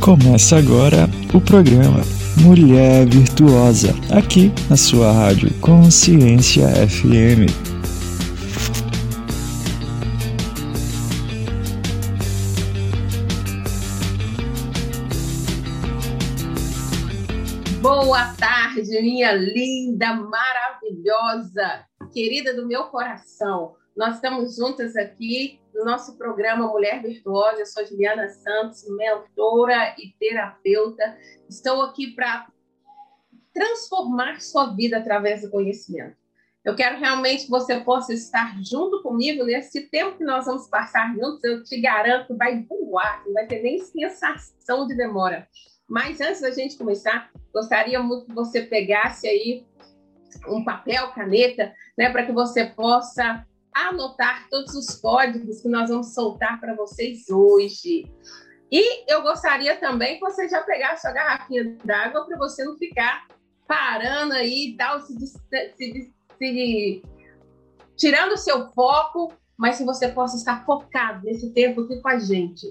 Começa agora o programa Mulher Virtuosa, aqui na sua rádio Consciência FM. Boa tarde, minha linda, maravilhosa, querida do meu coração. Nós estamos juntas aqui no nosso programa Mulher Virtuosa. Eu sou Juliana Santos, mentora e terapeuta. Estou aqui para transformar sua vida através do conhecimento. Eu quero realmente que você possa estar junto comigo nesse tempo que nós vamos passar juntos. Eu te garanto que vai voar, não vai ter nem sensação de demora. Mas antes da gente começar, gostaria muito que você pegasse aí um papel, caneta, né, para que você possa anotar todos os códigos que nós vamos soltar para vocês hoje. E eu gostaria também que você já pegasse a garrafinha d'água para você não ficar parando aí tal, se, se, se, tirando o seu foco, mas que você possa estar focado nesse tempo aqui com a gente.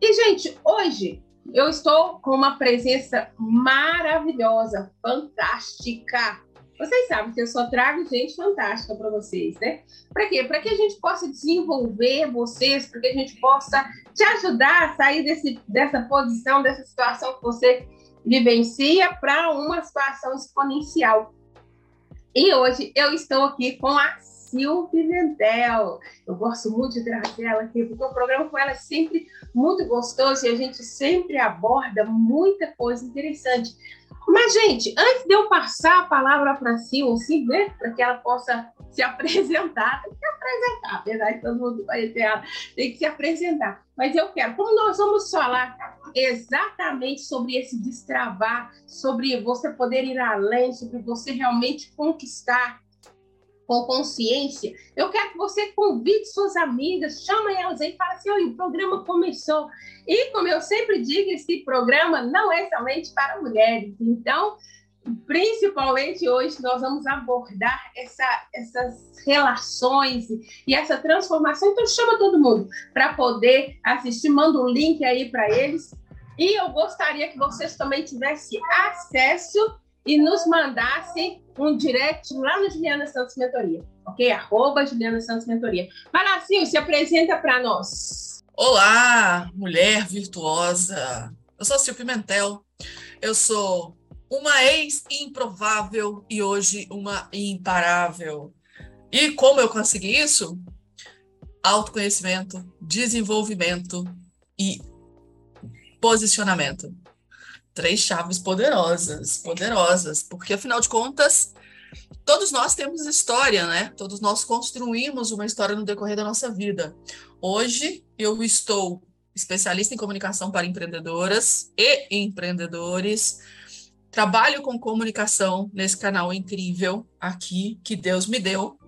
E, gente, hoje eu estou com uma presença maravilhosa, fantástica. Vocês sabem que eu só trago gente fantástica para vocês, né? Para quê? Para que a gente possa desenvolver vocês, para que a gente possa te ajudar a sair desse, dessa posição, dessa situação que você vivencia para uma situação exponencial. E hoje eu estou aqui com a Sil Pimentel. Eu gosto muito de trazer ela aqui, porque o programa com ela é sempre muito gostoso e a gente sempre aborda muita coisa interessante. Mas, gente, antes de eu passar a palavra para a Sil, assim, né, para que ela possa se apresentar, tem que se apresentar, apesar de todo mundo conhecer ela, tem que se apresentar. Mas eu quero, como nós vamos falar exatamente sobre esse destravar, sobre você poder ir além, sobre você realmente conquistar com consciência, eu quero que você convide suas amigas, chama elas aí e fala assim: olha, o programa começou. E como eu sempre digo, esse programa não é somente para mulheres. Então, principalmente hoje, nós vamos abordar essa, essas relações e essa transformação. Então, chama todo mundo para poder assistir, manda um link aí para eles. E eu gostaria que vocês também tivessem acesso e nos mandassem um direct lá no Juliana Santos Mentoria, ok? Arroba Juliana Santos Mentoria. Malacinho, se apresenta para nós. Olá, mulher virtuosa. Eu sou Sil Pimentel. Eu sou uma ex-improvável e hoje uma imparável. E como eu consegui isso? Autoconhecimento, desenvolvimento e posicionamento três chaves poderosas, poderosas, porque afinal de contas, todos nós temos história, né? Todos nós construímos uma história no decorrer da nossa vida. Hoje eu estou especialista em comunicação para empreendedoras e empreendedores. Trabalho com comunicação nesse canal incrível aqui que Deus me deu.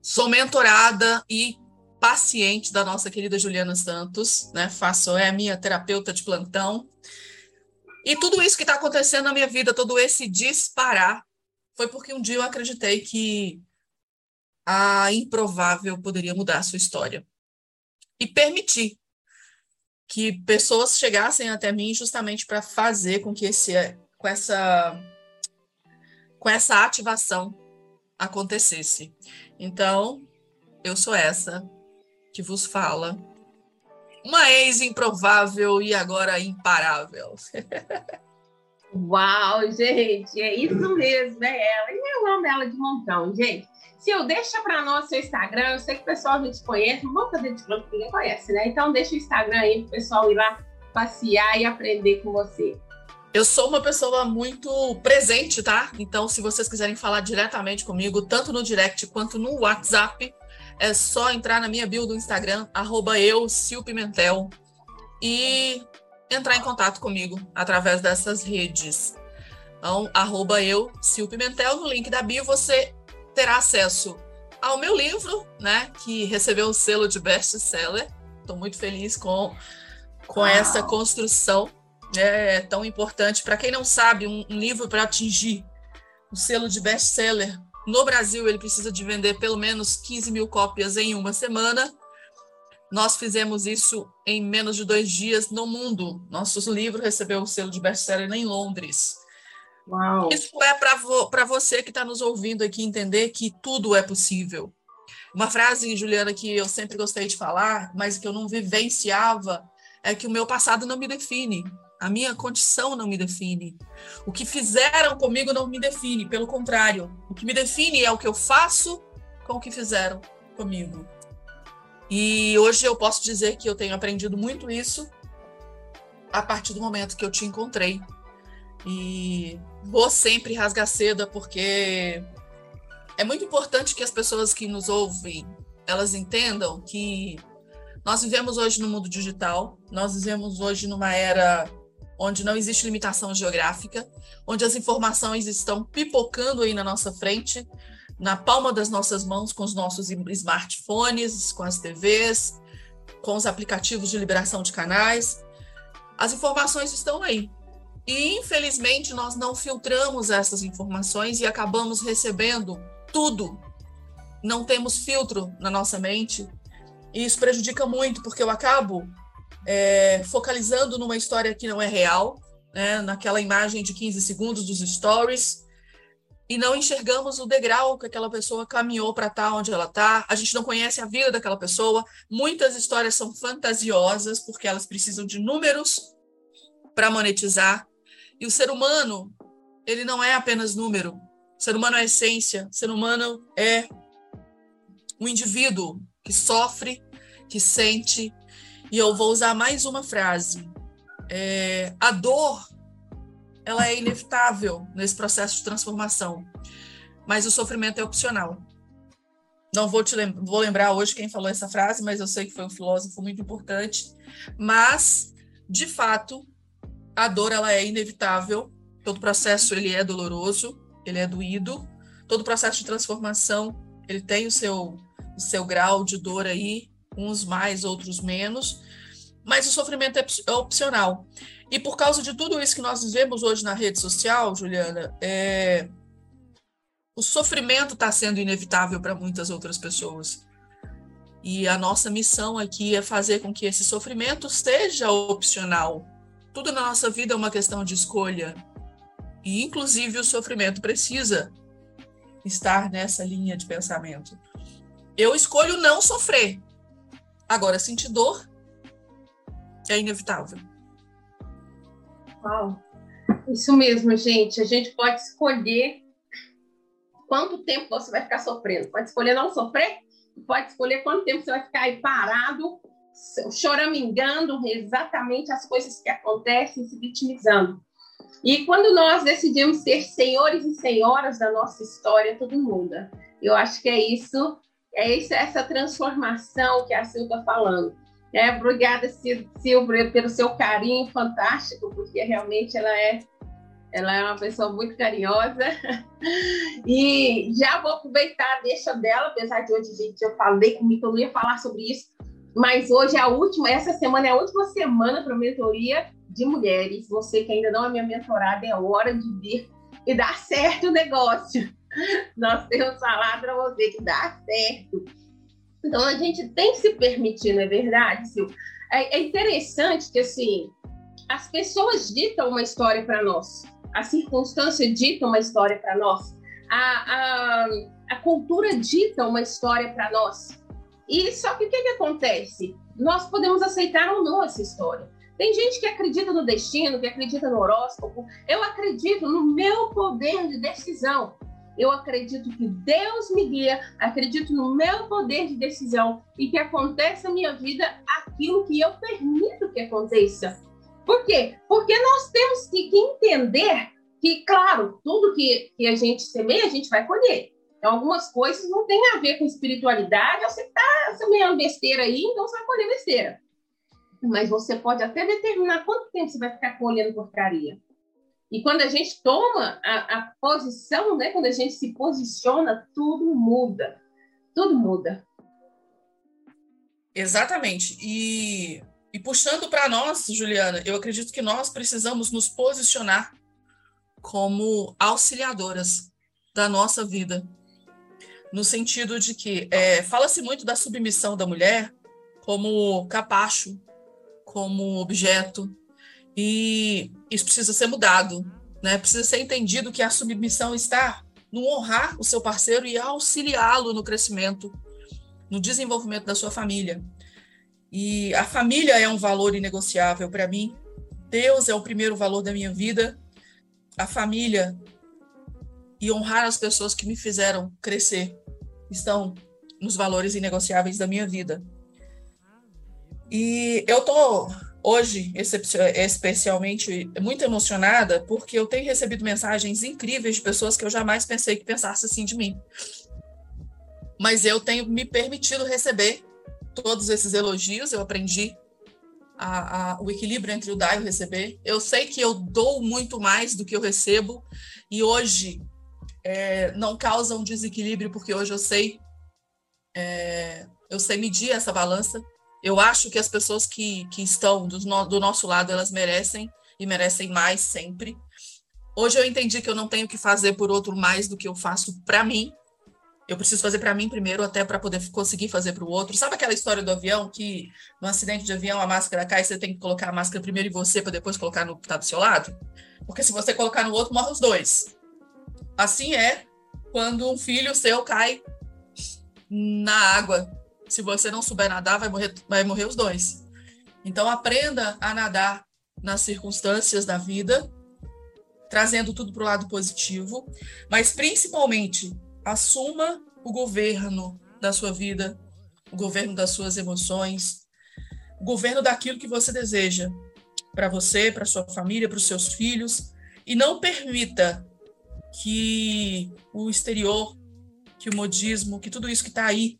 Sou mentorada e paciente da nossa querida Juliana Santos, né? Faço é minha terapeuta de plantão e tudo isso que está acontecendo na minha vida, todo esse disparar, foi porque um dia eu acreditei que a improvável poderia mudar a sua história. E permitir que pessoas chegassem até mim justamente para fazer com que esse com essa com essa ativação acontecesse. Então, eu sou essa que vos fala uma ex improvável e agora imparável. Uau, gente, é isso mesmo, é ela. E eu amo ela de montão, gente. Se eu deixa para nós seu Instagram, eu sei que o pessoal a gente conhece, não vou fazer de que ninguém conhece, né? Então deixa o Instagram aí pro pessoal ir lá passear e aprender com você. Eu sou uma pessoa muito presente, tá? Então, se vocês quiserem falar diretamente comigo, tanto no direct quanto no WhatsApp, é só entrar na minha bio do Instagram, arroba eu, Pimentel, e entrar em contato comigo através dessas redes. Então, arroba eu, Sil Pimentel, no link da bio você terá acesso ao meu livro, né, que recebeu o selo de best-seller. Estou muito feliz com, com essa construção é tão importante. Para quem não sabe, um, um livro para atingir o selo de best-seller no Brasil, ele precisa de vender pelo menos 15 mil cópias em uma semana. Nós fizemos isso em menos de dois dias no mundo. Nosso livro recebeu o selo de best-seller em Londres. Uau. Isso é para vo você que está nos ouvindo aqui entender que tudo é possível. Uma frase, Juliana, que eu sempre gostei de falar, mas que eu não vivenciava, é que o meu passado não me define. A minha condição não me define. O que fizeram comigo não me define, pelo contrário. O que me define é o que eu faço com o que fizeram comigo. E hoje eu posso dizer que eu tenho aprendido muito isso a partir do momento que eu te encontrei. E vou sempre rasgar seda porque é muito importante que as pessoas que nos ouvem, elas entendam que nós vivemos hoje no mundo digital, nós vivemos hoje numa era onde não existe limitação geográfica, onde as informações estão pipocando aí na nossa frente, na palma das nossas mãos, com os nossos smartphones, com as TVs, com os aplicativos de liberação de canais. As informações estão aí. E, infelizmente, nós não filtramos essas informações e acabamos recebendo tudo. Não temos filtro na nossa mente. E isso prejudica muito, porque eu acabo é, focalizando numa história que não é real, né, naquela imagem de 15 segundos dos stories, e não enxergamos o degrau que aquela pessoa caminhou para estar tá onde ela está. A gente não conhece a vida daquela pessoa. Muitas histórias são fantasiosas porque elas precisam de números para monetizar. E o ser humano, ele não é apenas número. O ser humano é essência. O ser humano é um indivíduo que sofre, que sente, e eu vou usar mais uma frase. É, a dor, ela é inevitável nesse processo de transformação, mas o sofrimento é opcional. Não vou te lem vou lembrar hoje quem falou essa frase, mas eu sei que foi um filósofo muito importante. Mas, de fato, a dor ela é inevitável. Todo processo ele é doloroso, ele é doído. Todo processo de transformação ele tem o seu o seu grau de dor aí uns mais, outros menos, mas o sofrimento é, é opcional. E por causa de tudo isso que nós vivemos hoje na rede social, Juliana, é... o sofrimento está sendo inevitável para muitas outras pessoas. E a nossa missão aqui é fazer com que esse sofrimento seja opcional. Tudo na nossa vida é uma questão de escolha. E, inclusive, o sofrimento precisa estar nessa linha de pensamento. Eu escolho não sofrer, Agora, sentir dor é inevitável. Uau. Isso mesmo, gente. A gente pode escolher quanto tempo você vai ficar sofrendo. Pode escolher não sofrer, pode escolher quanto tempo você vai ficar aí parado, choramingando exatamente as coisas que acontecem, se vitimizando. E quando nós decidimos ser senhores e senhoras da nossa história, tudo muda. Eu acho que é isso é isso, essa transformação que a Sil está falando. É, obrigada, Silvia, pelo seu carinho fantástico, porque realmente ela é, ela é uma pessoa muito carinhosa. E já vou aproveitar a deixa dela, apesar de hoje, gente, eu falei comigo eu não ia falar sobre isso, mas hoje é a última, essa semana é a última semana para mentoria de mulheres. Você que ainda não é minha mentorada, é hora de vir e dar certo o negócio. Nós temos falado para você que dá certo. Então a gente tem que se permitir, não é verdade, Sil? É, é interessante que assim as pessoas ditam uma história para nós, a circunstância dita uma história para nós, a, a, a cultura dita uma história para nós. E só que o que, que acontece? Nós podemos aceitar ou não essa história. Tem gente que acredita no destino, que acredita no horóscopo. Eu acredito no meu poder de decisão eu acredito que Deus me guia, acredito no meu poder de decisão e que aconteça na minha vida aquilo que eu permito que aconteça. Por quê? Porque nós temos que, entender que, claro, tudo que, que a gente semeia, a gente vai colher. Então, algumas coisas não têm a ver com espiritualidade, você está semeando besteira aí, então você vai colher besteira. Mas você pode até determinar quanto tempo você vai ficar colhendo porcaria. E quando a gente toma a, a, posição, né, quando a gente se posiciona, tudo muda. Tudo muda. Exatamente. E, e puxando para nós, Juliana, eu acredito que nós precisamos nos posicionar como auxiliadoras da nossa vida. No sentido de que é, fala-se muito da submissão da mulher como capacho, como objeto, e isso precisa ser mudado, né? Precisa ser entendido que a submissão está no honrar o seu parceiro e auxiliá-lo no crescimento, no desenvolvimento da sua família. E a família é um valor inegociável para mim. Deus é o primeiro valor da minha vida. A família e honrar as pessoas que me fizeram crescer estão nos valores inegociáveis da minha vida. E eu tô hoje especialmente muito emocionada porque eu tenho recebido mensagens incríveis de pessoas que eu jamais pensei que pensasse assim de mim. Mas eu tenho me permitido receber todos esses elogios, eu aprendi a, a, o equilíbrio entre o dar e o receber. Eu sei que eu dou muito mais do que eu recebo e hoje é, não causa um desequilíbrio porque hoje eu sei é, eu sei medir essa balança. Eu acho que as pessoas que, que estão do, no, do nosso lado elas merecem e merecem mais sempre. Hoje eu entendi que eu não tenho que fazer por outro mais do que eu faço para mim eu preciso fazer para mim primeiro, até para poder conseguir fazer para o outro. Sabe aquela história do avião que no acidente de avião a máscara cai e você tem que colocar a máscara primeiro em você para depois colocar no que está do seu lado? Porque se você colocar no outro, morre os dois. Assim é quando um filho seu cai na água. Se você não souber nadar, vai morrer, vai morrer os dois. Então aprenda a nadar nas circunstâncias da vida, trazendo tudo para o lado positivo, mas principalmente assuma o governo da sua vida, o governo das suas emoções, o governo daquilo que você deseja para você, para sua família, para os seus filhos, e não permita que o exterior, que o modismo, que tudo isso que está aí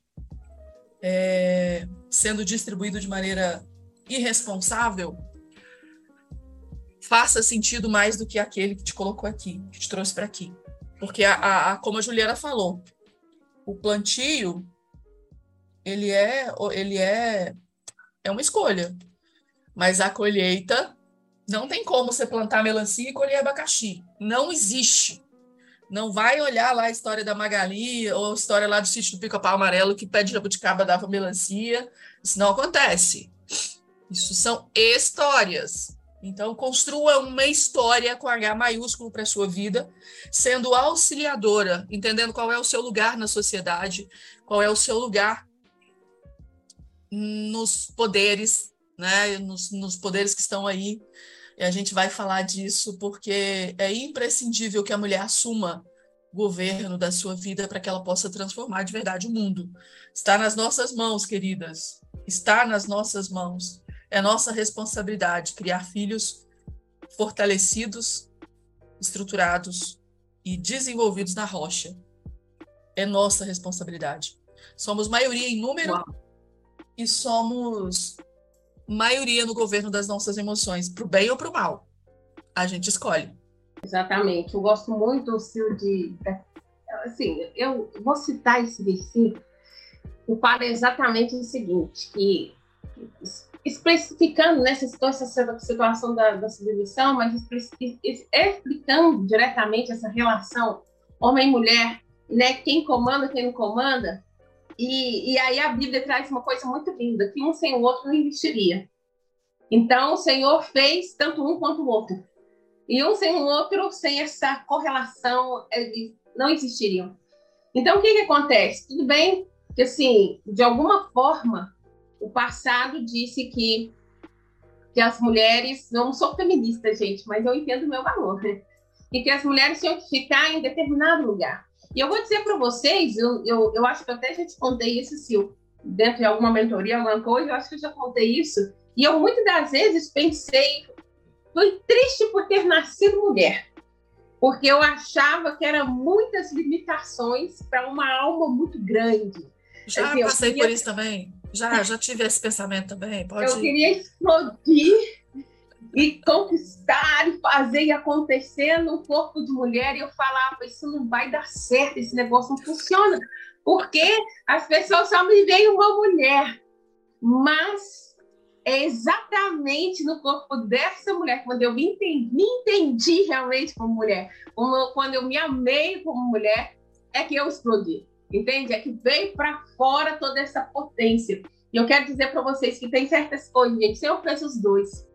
é, sendo distribuído de maneira irresponsável faça sentido mais do que aquele que te colocou aqui, que te trouxe para aqui. Porque, a, a, como a Juliana falou, o plantio, ele é, ele é, é uma escolha. Mas a colheita, não tem como você plantar melancia e colher abacaxi. Não existe. Não vai olhar lá a história da Magali ou a história lá do sítio do Pica-Pau Amarelo que pede jabuticaba dava melancia. Isso não acontece. Isso são histórias. Então, construa uma história com H maiúsculo para a sua vida, sendo auxiliadora, entendendo qual é o seu lugar na sociedade, qual é o seu lugar nos poderes, né? nos, nos poderes que estão aí. E a gente vai falar disso porque é imprescindível que a mulher assuma o governo da sua vida para que ela possa transformar de verdade o mundo. Está nas nossas mãos, queridas. Está nas nossas mãos. É nossa responsabilidade criar filhos fortalecidos, estruturados e desenvolvidos na rocha. É nossa responsabilidade. Somos maioria em número Uau. e somos maioria no governo das nossas emoções, para o bem ou para o mal. A gente escolhe. Exatamente. Eu gosto muito, Sil, de. Assim, eu vou citar esse versículo que fala exatamente o seguinte: que especificando nessa né, situação da, da submissão, mas explicando diretamente essa relação homem e mulher, né? Quem comanda, quem não comanda. E, e aí a Bíblia traz uma coisa muito linda, que um sem o outro não existiria. Então o Senhor fez tanto um quanto o outro. E um sem o outro, sem essa correlação, eles não existiriam. Então o que, que acontece? Tudo bem que assim, de alguma forma, o passado disse que, que as mulheres, não sou feminista, gente, mas eu entendo o meu valor, né? E que as mulheres tinham que ficar em determinado lugar. E eu vou dizer para vocês, eu, eu, eu acho que até já te contei isso, Sil, dentro de alguma mentoria, alguma coisa, eu acho que eu já contei isso. E eu muitas das vezes pensei, fui triste por ter nascido mulher, porque eu achava que eram muitas limitações para uma alma muito grande. Já assim, passei queria... por isso também. Já, já tive esse pensamento também. Pode... Eu queria explodir e conquistar e fazer e acontecer no corpo de mulher. E eu falava, isso não vai dar certo, esse negócio não funciona. Porque as pessoas só me veem uma mulher. Mas é exatamente no corpo dessa mulher, quando eu me entendi, me entendi realmente como mulher, quando eu me amei como mulher, é que eu explodi entende? É que veio para fora toda essa potência. E eu quero dizer para vocês que tem certas coisas, gente, eu fez os dois.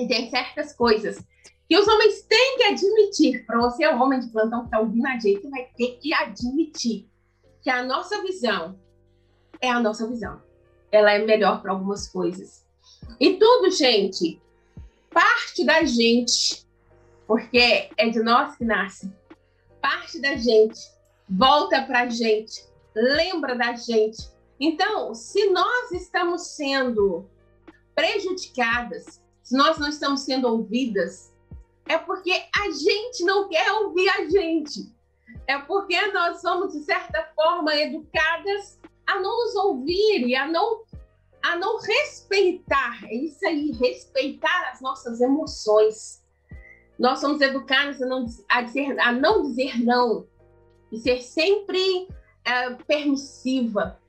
E tem certas coisas que os homens têm que admitir. Para você, homem de plantão que está ouvindo a gente, vai ter que admitir que a nossa visão é a nossa visão. Ela é melhor para algumas coisas. E tudo, gente, parte da gente, porque é de nós que nasce. Parte da gente volta para a gente, lembra da gente. Então, se nós estamos sendo prejudicadas, se nós não estamos sendo ouvidas, é porque a gente não quer ouvir a gente. É porque nós somos, de certa forma, educadas a não nos ouvir e a não, a não respeitar. É isso aí, respeitar as nossas emoções. Nós somos educados a não, a dizer, a não dizer não e ser sempre é, permissiva.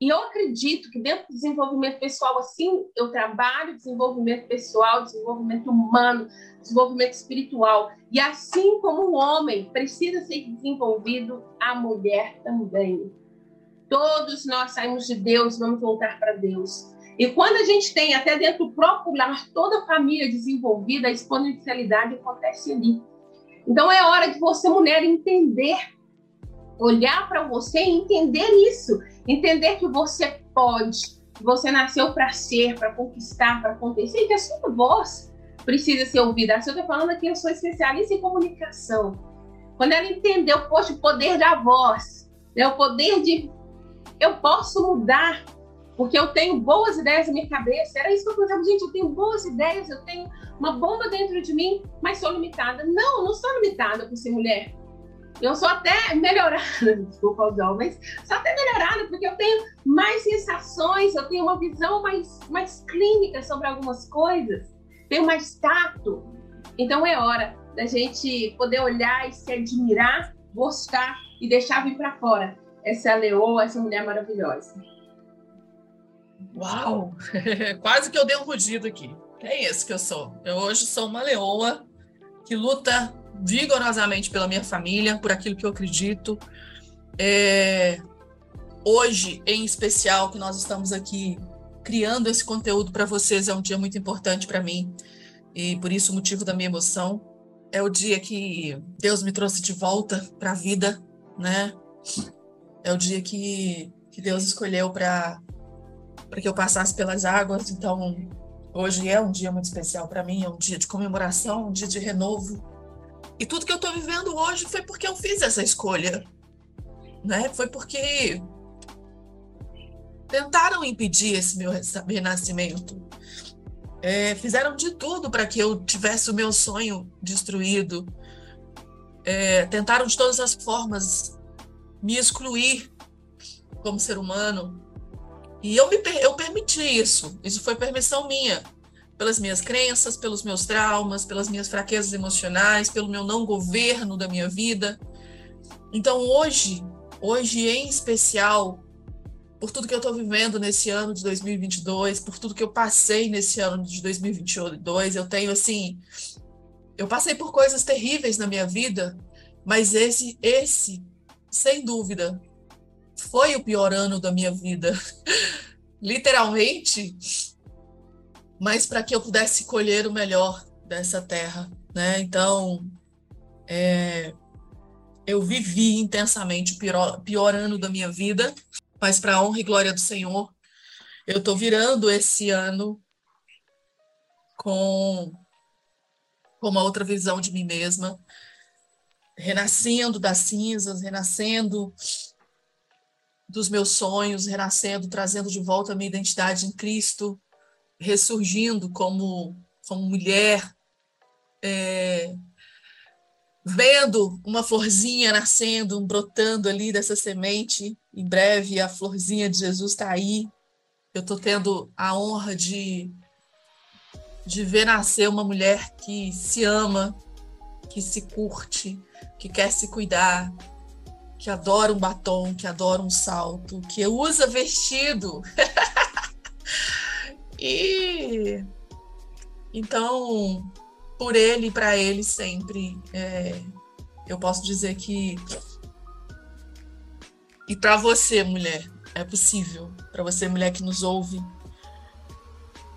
E eu acredito que dentro do desenvolvimento pessoal, assim, eu trabalho desenvolvimento pessoal, desenvolvimento humano, desenvolvimento espiritual. E assim como o homem precisa ser desenvolvido, a mulher também. Todos nós saímos de Deus, vamos voltar para Deus. E quando a gente tem, até dentro do próprio lar, toda a família desenvolvida, a exponencialidade acontece ali. Então é hora de você, mulher, entender, olhar para você e entender isso. Entender que você pode, que você nasceu para ser, para conquistar, para acontecer, e que a sua voz precisa ser ouvida. Se eu estou falando aqui, eu sou especialista em comunicação. Quando ela entendeu, poxa, o poder da voz, né, o poder de eu posso mudar, porque eu tenho boas ideias na minha cabeça. Era isso que eu pensava, gente, eu tenho boas ideias, eu tenho uma bomba dentro de mim, mas sou limitada. Não, não sou limitada por ser mulher. Eu sou até melhorada, desculpa os homens, sou até melhorada, porque eu tenho mais sensações, eu tenho uma visão mais, mais clínica sobre algumas coisas, tenho mais tato. Então é hora da gente poder olhar e se admirar, gostar e deixar vir para fora essa leoa, essa mulher maravilhosa. Uau! Quase que eu dei um rugido aqui. É isso que eu sou. Eu hoje sou uma leoa que luta vigorosamente pela minha família, por aquilo que eu acredito. É... Hoje, em especial, que nós estamos aqui criando esse conteúdo para vocês, é um dia muito importante para mim e por isso o motivo da minha emoção. É o dia que Deus me trouxe de volta para a vida, né? É o dia que, que Deus escolheu para que eu passasse pelas águas. Então, hoje é um dia muito especial para mim, é um dia de comemoração, um dia de renovo. E tudo que eu estou vivendo hoje foi porque eu fiz essa escolha. Né? Foi porque tentaram impedir esse meu renascimento. É, fizeram de tudo para que eu tivesse o meu sonho destruído. É, tentaram de todas as formas me excluir como ser humano. E eu, me, eu permiti isso. Isso foi permissão minha. Pelas minhas crenças, pelos meus traumas, pelas minhas fraquezas emocionais, pelo meu não governo da minha vida. Então, hoje, hoje em especial, por tudo que eu estou vivendo nesse ano de 2022, por tudo que eu passei nesse ano de 2022, eu tenho assim. Eu passei por coisas terríveis na minha vida, mas esse, esse sem dúvida, foi o pior ano da minha vida. Literalmente, mas para que eu pudesse colher o melhor dessa terra, né? Então, é, eu vivi intensamente o pior, pior ano da minha vida, mas para a honra e glória do Senhor, eu estou virando esse ano com, com uma outra visão de mim mesma, renascendo das cinzas, renascendo dos meus sonhos, renascendo, trazendo de volta a minha identidade em Cristo, ressurgindo como, como mulher, é, vendo uma florzinha nascendo, brotando ali dessa semente. Em breve a florzinha de Jesus está aí. Eu estou tendo a honra de, de ver nascer uma mulher que se ama, que se curte, que quer se cuidar, que adora um batom, que adora um salto, que usa vestido. e então, por ele e para ele sempre, é, eu posso dizer que e para você, mulher, É possível para você, mulher que nos ouve.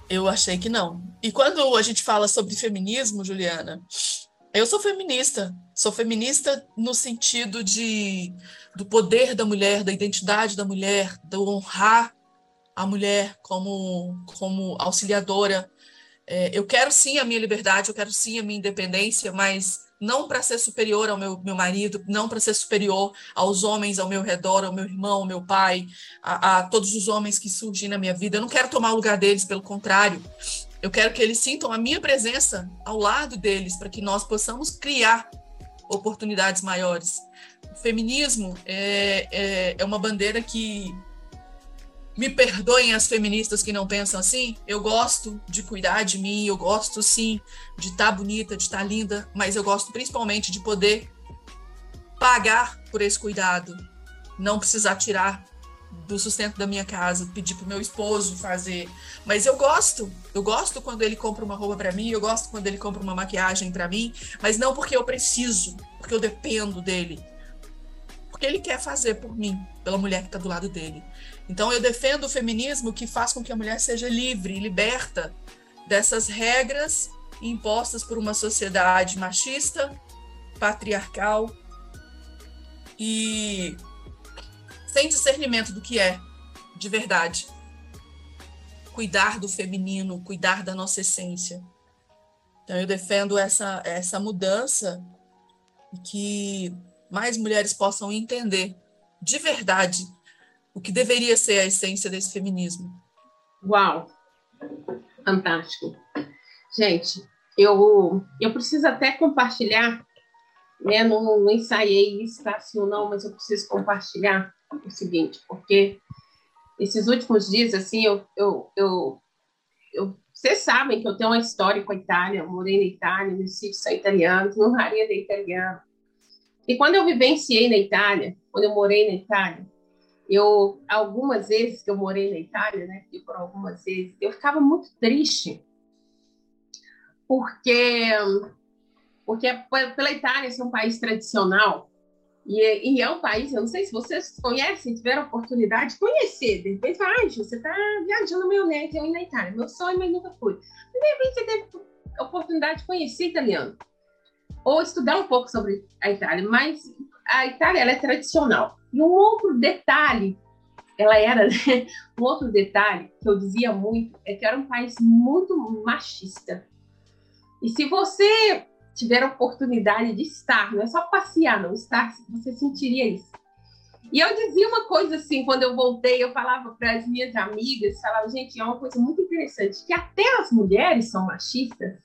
Eu achei que não. E quando a gente fala sobre feminismo, Juliana, eu sou feminista. Sou feminista no sentido de do poder da mulher, da identidade da mulher, do honrar a mulher como como auxiliadora. É, eu quero sim a minha liberdade, eu quero sim a minha independência, mas não para ser superior ao meu, meu marido, não para ser superior aos homens ao meu redor, ao meu irmão, ao meu pai, a, a, todos os homens que surgem na minha vida. Eu não quero tomar o lugar deles, pelo contrário. Eu quero que eles sintam a minha presença ao lado deles, para que nós possamos criar oportunidades maiores. O feminismo é, é, é uma bandeira que me perdoem as feministas que não pensam assim. Eu gosto de cuidar de mim, eu gosto sim de estar tá bonita, de estar tá linda, mas eu gosto principalmente de poder pagar por esse cuidado, não precisar tirar do sustento da minha casa, pedir pro meu esposo fazer. Mas eu gosto, eu gosto quando ele compra uma roupa para mim, eu gosto quando ele compra uma maquiagem para mim, mas não porque eu preciso, porque eu dependo dele. Porque ele quer fazer por mim, pela mulher que está do lado dele. Então eu defendo o feminismo que faz com que a mulher seja livre, liberta dessas regras impostas por uma sociedade machista, patriarcal e sem discernimento do que é de verdade. Cuidar do feminino, cuidar da nossa essência. Então eu defendo essa essa mudança que mais mulheres possam entender de verdade o que deveria ser a essência desse feminismo. Uau! Fantástico. Gente, eu, eu preciso até compartilhar, né? Não, não ensaiei isso tá, assim não, mas eu preciso compartilhar o seguinte, porque esses últimos dias, assim, eu, eu, eu, eu vocês sabem que eu tenho uma história com a Itália, eu morei na Itália, no sítio são italiano, no Raria da italiano. E quando eu vivenciei na Itália, quando eu morei na Itália, eu algumas vezes que eu morei na Itália, né, e por algumas vezes, eu ficava muito triste porque porque pela Itália ser um país tradicional e, e, é um país, eu não sei se vocês conhecem, tiveram oportunidade de conhecer, de repente, ah, você está viajando meu neto, eu ir na Itália, meu sonho, mas nunca fui. de repente você teve a oportunidade de conhecer italiano, ou estudar um pouco sobre a Itália, mas a Itália é tradicional. E um outro detalhe, ela era, né? um outro detalhe que eu dizia muito, é que era um país muito machista. E se você tiver a oportunidade de estar, não é só passear, não, estar, você sentiria isso. E eu dizia uma coisa assim, quando eu voltei, eu falava para as minhas amigas, falava, gente, é uma coisa muito interessante, que até as mulheres são machistas,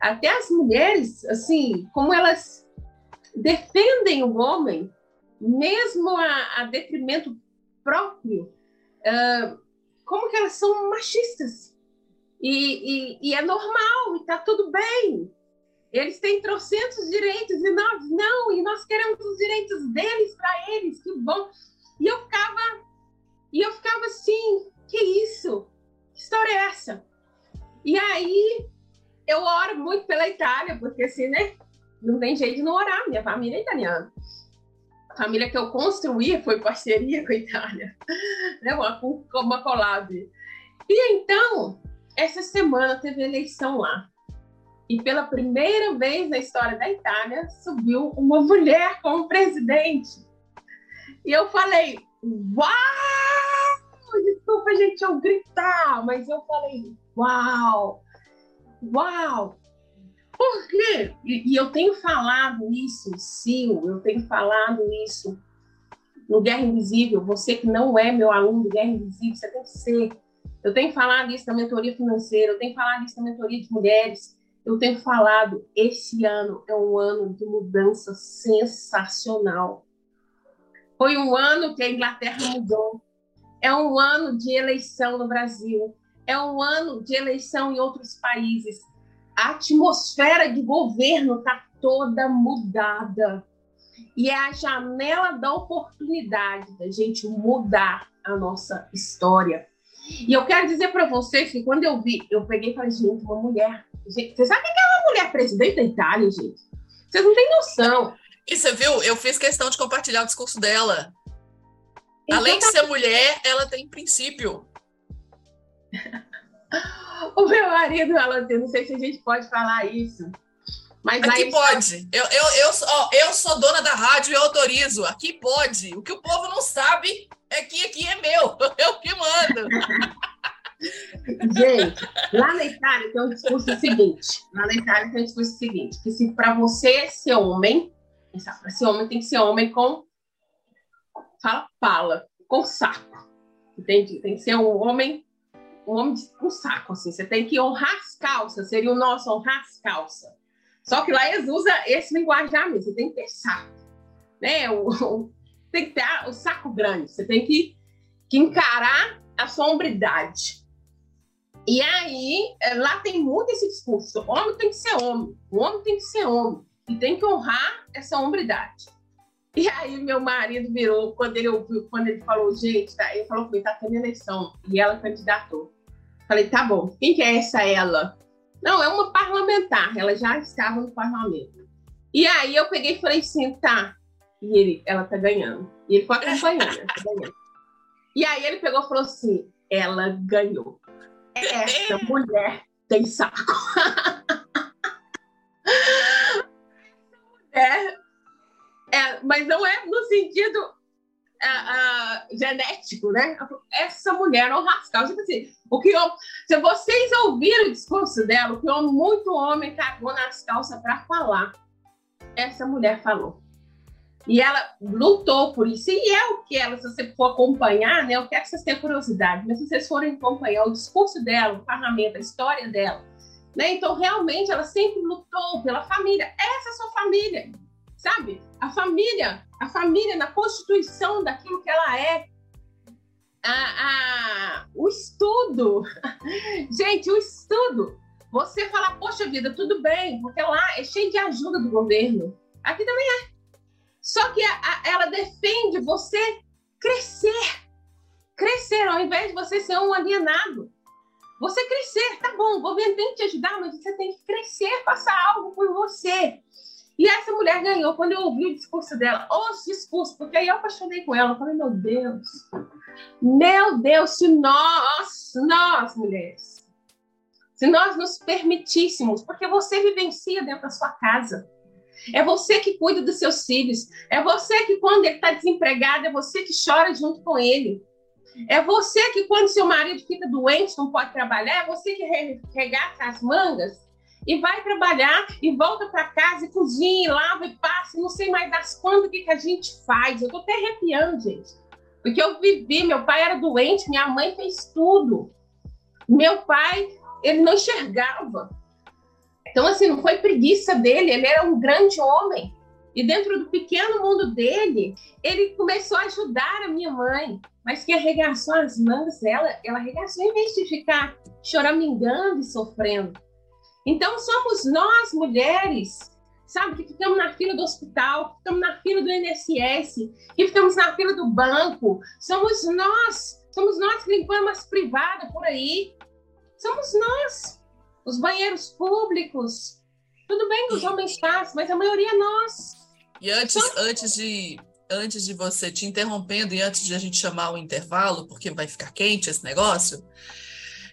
até as mulheres, assim, como elas defendem o homem, mesmo a, a detrimento próprio, uh, como que elas são machistas. E, e, e é normal, e está tudo bem. Eles têm trocentos direitos e nós não, e nós queremos os direitos deles para eles, que bom. E eu ficava, e eu ficava assim, que isso? Que história é essa? E aí eu oro muito pela Itália, porque assim, né? Não tem jeito de não orar, minha família é italiana família que eu construí foi parceria com a Itália, né? uma, uma collab. E então, essa semana teve eleição lá. E pela primeira vez na história da Itália, subiu uma mulher como presidente. E eu falei, uau! Desculpa, gente, eu gritar, mas eu falei, uau! Uau! Por quê? E, e eu tenho falado isso, Sil, eu tenho falado isso no Guerra Invisível. Você que não é meu aluno do Guerra Invisível, você tem que ser. Eu tenho falado isso na mentoria financeira, eu tenho falado isso na mentoria de mulheres. Eu tenho falado, esse ano é um ano de mudança sensacional. Foi um ano que a Inglaterra mudou. É um ano de eleição no Brasil. É um ano de eleição em outros países a atmosfera de governo está toda mudada. E é a janela da oportunidade da gente mudar a nossa história. E eu quero dizer para vocês que quando eu vi, eu peguei e falei, gente, uma mulher. Gente, você sabe que é uma mulher presidente da Itália, gente? Vocês não têm noção. E você viu? Eu fiz questão de compartilhar o discurso dela. Então, Além de ser mulher, ela tem princípio. o meu marido, ela não sei se a gente pode falar isso. Mas Aqui aí... pode. Eu, eu, eu, ó, eu sou dona da rádio e eu autorizo. Aqui pode. O que o povo não sabe é que aqui é meu. Eu que mando. Gente, lá na Itália tem um discurso seguinte. Lá na Itália tem um discurso seguinte: que se para você ser homem, para ser homem tem que ser homem com fala pala, com saco. Entende? Tem que ser um homem, um homem com saco, assim. Você tem que honrar as calças, seria o nosso honrar as calças. Só que lá eles usam esse linguajar mesmo, você tem que ter saco. Né? O, o, tem que ter o saco grande, você tem que, que encarar a sua hombridade. E aí, é, lá tem muito esse discurso: o homem tem que ser homem, o homem tem que ser homem, e tem que honrar essa hombridade. E aí, meu marido virou, quando ele ouviu, quando ele falou, gente, tá, ele falou, tá tendo eleição, e ela candidatou. Falei, tá bom, quem que é essa ela? Não, é uma parlamentar, ela já estava no parlamento. E aí eu peguei e falei assim, tá. E ele, ela tá ganhando. E ele foi acompanhando, ela tá ganhando. E aí ele pegou e falou assim, ela ganhou. Essa mulher tem saco. é, é, mas não é no sentido uh, genético, né? Essa mulher não rascal. Tipo assim, o que eu, se vocês ouviram o discurso dela, o que eu, muito homem cagou nas calças para falar, essa mulher falou. E ela lutou por isso. E é o que ela, se você for acompanhar, né? Eu quero que vocês tenham curiosidade, mas se vocês forem acompanhar o discurso dela, o parlamento, a história dela, né? Então, realmente, ela sempre lutou pela família. Essa é a sua família, sabe? A família, a família na constituição daquilo que ela é. A, a, o estudo. Gente, o estudo. Você fala, poxa vida, tudo bem, porque lá é cheio de ajuda do governo. Aqui também é. Só que a, ela defende você crescer. Crescer, ao invés de você ser um alienado. Você crescer, tá bom, o governo tem que te ajudar, mas você tem que crescer, passar algo por você. E essa mulher ganhou. Quando eu ouvi o discurso dela, os discursos, porque aí eu apaixonei com ela. Eu falei, meu Deus, meu Deus, se nós, nós mulheres, se nós nos permitíssemos, porque você vivencia dentro da sua casa, é você que cuida dos seus filhos. É você que, quando ele está desempregado, é você que chora junto com ele. É você que, quando seu marido fica doente, não pode trabalhar, é você que regaça as mangas e vai trabalhar e volta para casa e cozinha, e lava e passa, não sei mais das quantas que, que a gente faz. Eu tô até arrepiando, gente. Porque eu vivi, meu pai era doente, minha mãe fez tudo. Meu pai, ele não enxergava. Então, assim, não foi preguiça dele, ele era um grande homem. E dentro do pequeno mundo dele, ele começou a ajudar a minha mãe. Mas que arregaçou as mãos dela, ela arregaçou em vez de ficar choramingando e sofrendo. Então, somos nós, mulheres, sabe, que ficamos na fila do hospital, que ficamos na fila do INSS, que ficamos na fila do banco. Somos nós, somos nós que limpamos as privadas por aí. Somos nós os banheiros públicos. Tudo bem que os homens fazem, mas a maioria é nós. E antes, então, antes de antes de você te interrompendo e antes de a gente chamar o intervalo, porque vai ficar quente esse negócio,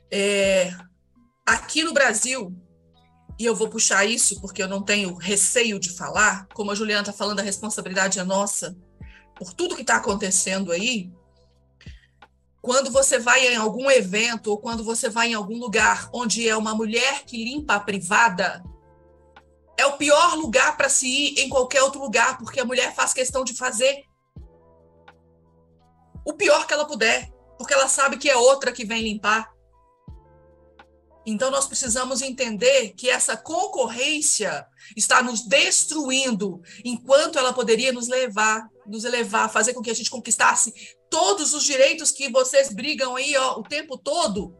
é, aqui no Brasil, e eu vou puxar isso porque eu não tenho receio de falar, como a Juliana está falando, a responsabilidade é nossa por tudo que está acontecendo aí, quando você vai em algum evento ou quando você vai em algum lugar onde é uma mulher que limpa a privada, é o pior lugar para se ir em qualquer outro lugar, porque a mulher faz questão de fazer o pior que ela puder, porque ela sabe que é outra que vem limpar. Então nós precisamos entender que essa concorrência está nos destruindo, enquanto ela poderia nos levar, nos elevar, fazer com que a gente conquistasse todos os direitos que vocês brigam aí ó, o tempo todo,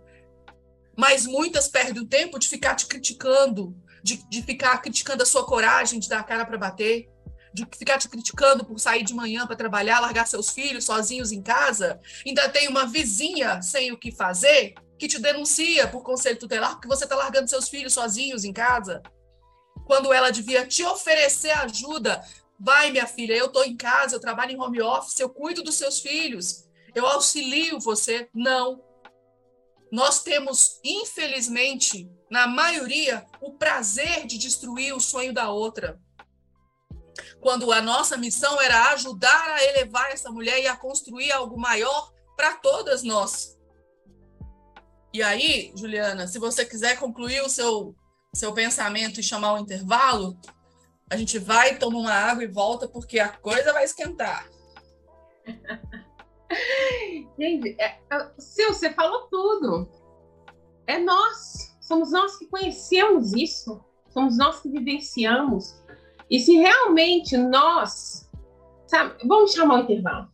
mas muitas perdem o tempo de ficar te criticando, de, de ficar criticando a sua coragem de dar a cara para bater, de ficar te criticando por sair de manhã para trabalhar, largar seus filhos sozinhos em casa, ainda tem uma vizinha sem o que fazer que te denuncia por conselho tutelar porque você está largando seus filhos sozinhos em casa, quando ela devia te oferecer ajuda Vai, minha filha, eu estou em casa, eu trabalho em home office, eu cuido dos seus filhos, eu auxilio você. Não. Nós temos, infelizmente, na maioria, o prazer de destruir o sonho da outra. Quando a nossa missão era ajudar a elevar essa mulher e a construir algo maior para todas nós. E aí, Juliana, se você quiser concluir o seu, seu pensamento e chamar o intervalo, a gente vai, toma uma água e volta, porque a coisa vai esquentar. Gente, é, é, Sil, você falou tudo. É nós. Somos nós que conhecemos isso. Somos nós que vivenciamos. E se realmente nós. Sabe, vamos chamar o intervalo.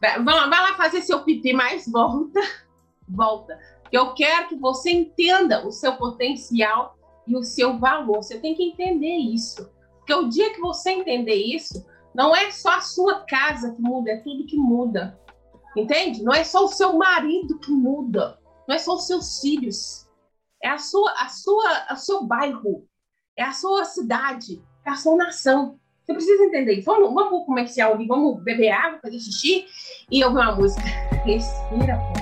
Vai, vai lá fazer seu pipi, mas volta. Volta. Eu quero que você entenda o seu potencial e o seu valor. Você tem que entender isso. Porque o dia que você entender isso, não é só a sua casa que muda, é tudo que muda. Entende? Não é só o seu marido que muda, não é só os seus filhos. É a sua, a sua, o seu bairro, é a sua cidade, é a sua nação. Você precisa entender isso. Vamos, vamos comercial ali, vamos beber água, fazer xixi e ouvir uma música. Respira comigo.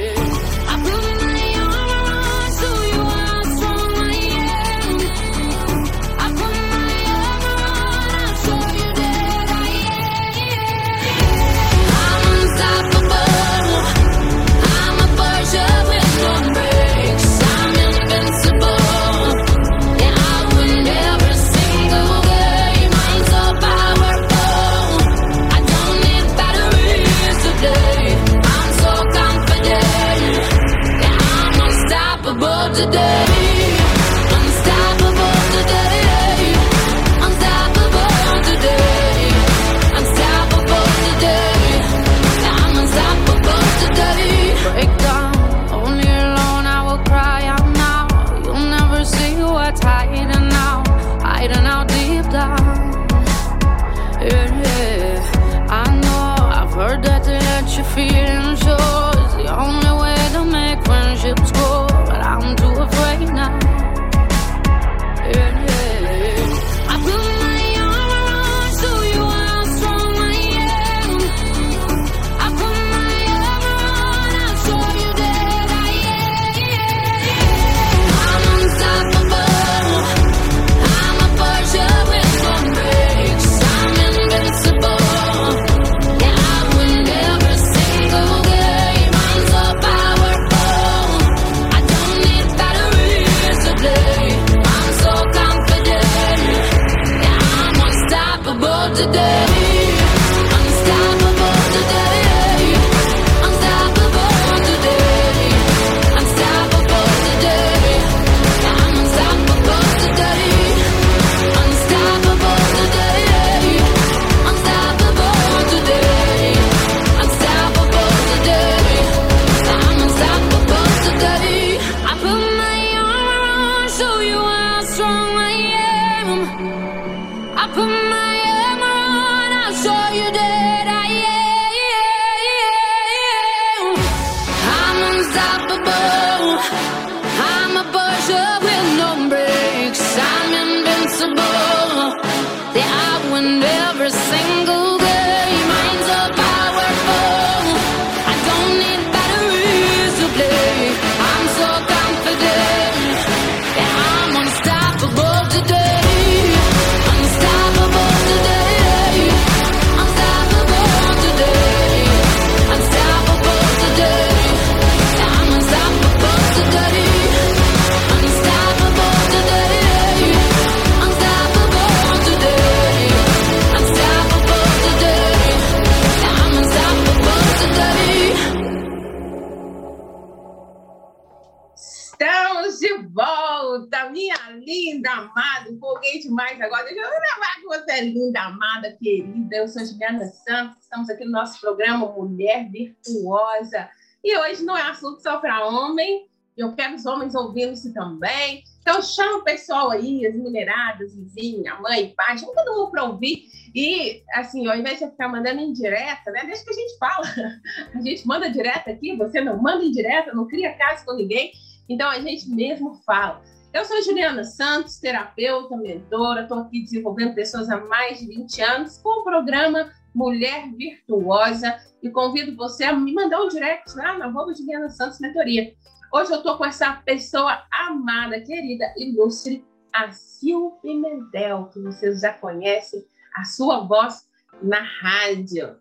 Os homens ouvindo isso também. Então chama o pessoal aí, as mulheradas, vizinha, mãe, pai, chama todo mundo para ouvir. E, assim, ao invés de ficar mandando indireta, né? Deixa que a gente fala. A gente manda direta aqui, você não manda indireta, não cria caso com ninguém. Então a gente mesmo fala. Eu sou Juliana Santos, terapeuta, mentora, estou aqui desenvolvendo pessoas há mais de 20 anos com o programa Mulher Virtuosa e convido você a me mandar um direct lá na arroba Juliana Santos Mentoria. Hoje eu estou com essa pessoa amada, querida, ilustre, a Sil Pimentel, que vocês já conhecem, a sua voz na rádio.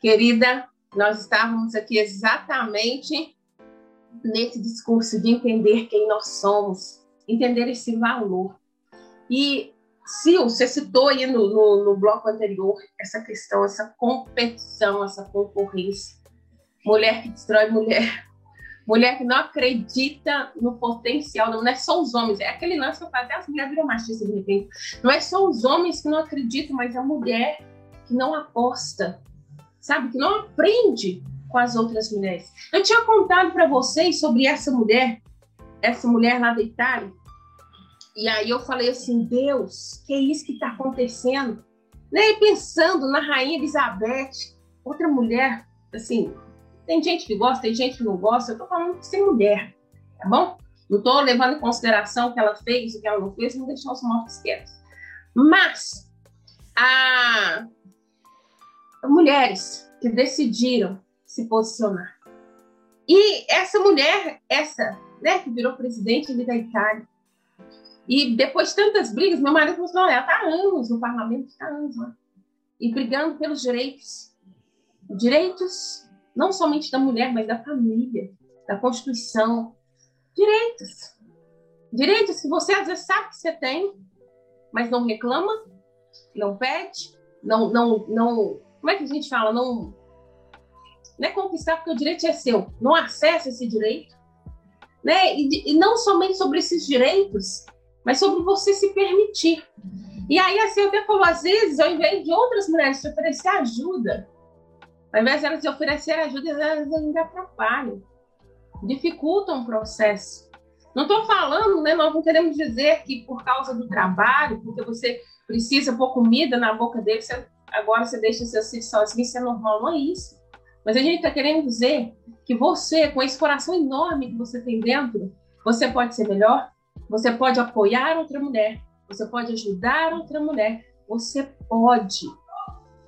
Querida, nós estávamos aqui exatamente nesse discurso de entender quem nós somos, entender esse valor. E, Sil, você citou aí no, no, no bloco anterior essa questão, essa competição, essa concorrência. Mulher que destrói mulher. Mulher que não acredita no potencial, não é só os homens, é aquele lance que eu falo, até as mulheres viram machistas de repente. Não é só os homens que não acreditam, mas a mulher que não aposta, sabe? Que não aprende com as outras mulheres. Eu tinha contado para vocês sobre essa mulher, essa mulher lá da Itália. E aí eu falei assim, Deus, que é isso que está acontecendo? Né? E pensando na rainha Elizabeth, outra mulher, assim, tem gente que gosta, tem gente que não gosta. Eu tô falando de ser mulher, tá bom? Não tô levando em consideração o que ela fez, o que ela não fez, não deixar os mortos quietos. Mas, a... mulheres que decidiram se posicionar. E essa mulher, essa, né, que virou presidente da Itália, e depois de tantas brigas, meu marido falou assim, ela está há anos no parlamento, está anos lá, e brigando pelos direitos. Direitos não somente da mulher, mas da família, da Constituição. Direitos. Direitos que você às vezes sabe que você tem, mas não reclama, não pede, não, não, não. Como é que a gente fala? Não não é conquistar porque o direito é seu, não acessa esse direito, né? E, e, não somente sobre esses direitos, mas sobre você se permitir. E aí, assim, eu até falo, às vezes, ao invés de outras mulheres te oferecer ajuda, ao invés de elas oferecer ajuda, elas ainda atrapalham, dificultam o processo. Não estou falando, né? Nós não queremos dizer que por causa do trabalho, porque você precisa pôr comida na boca dele, você, agora você deixa seus filhos sozinhos, isso é normal, não é isso. Mas a gente está querendo dizer que você, com esse coração enorme que você tem dentro, você pode ser melhor, você pode apoiar outra mulher, você pode ajudar outra mulher, você pode.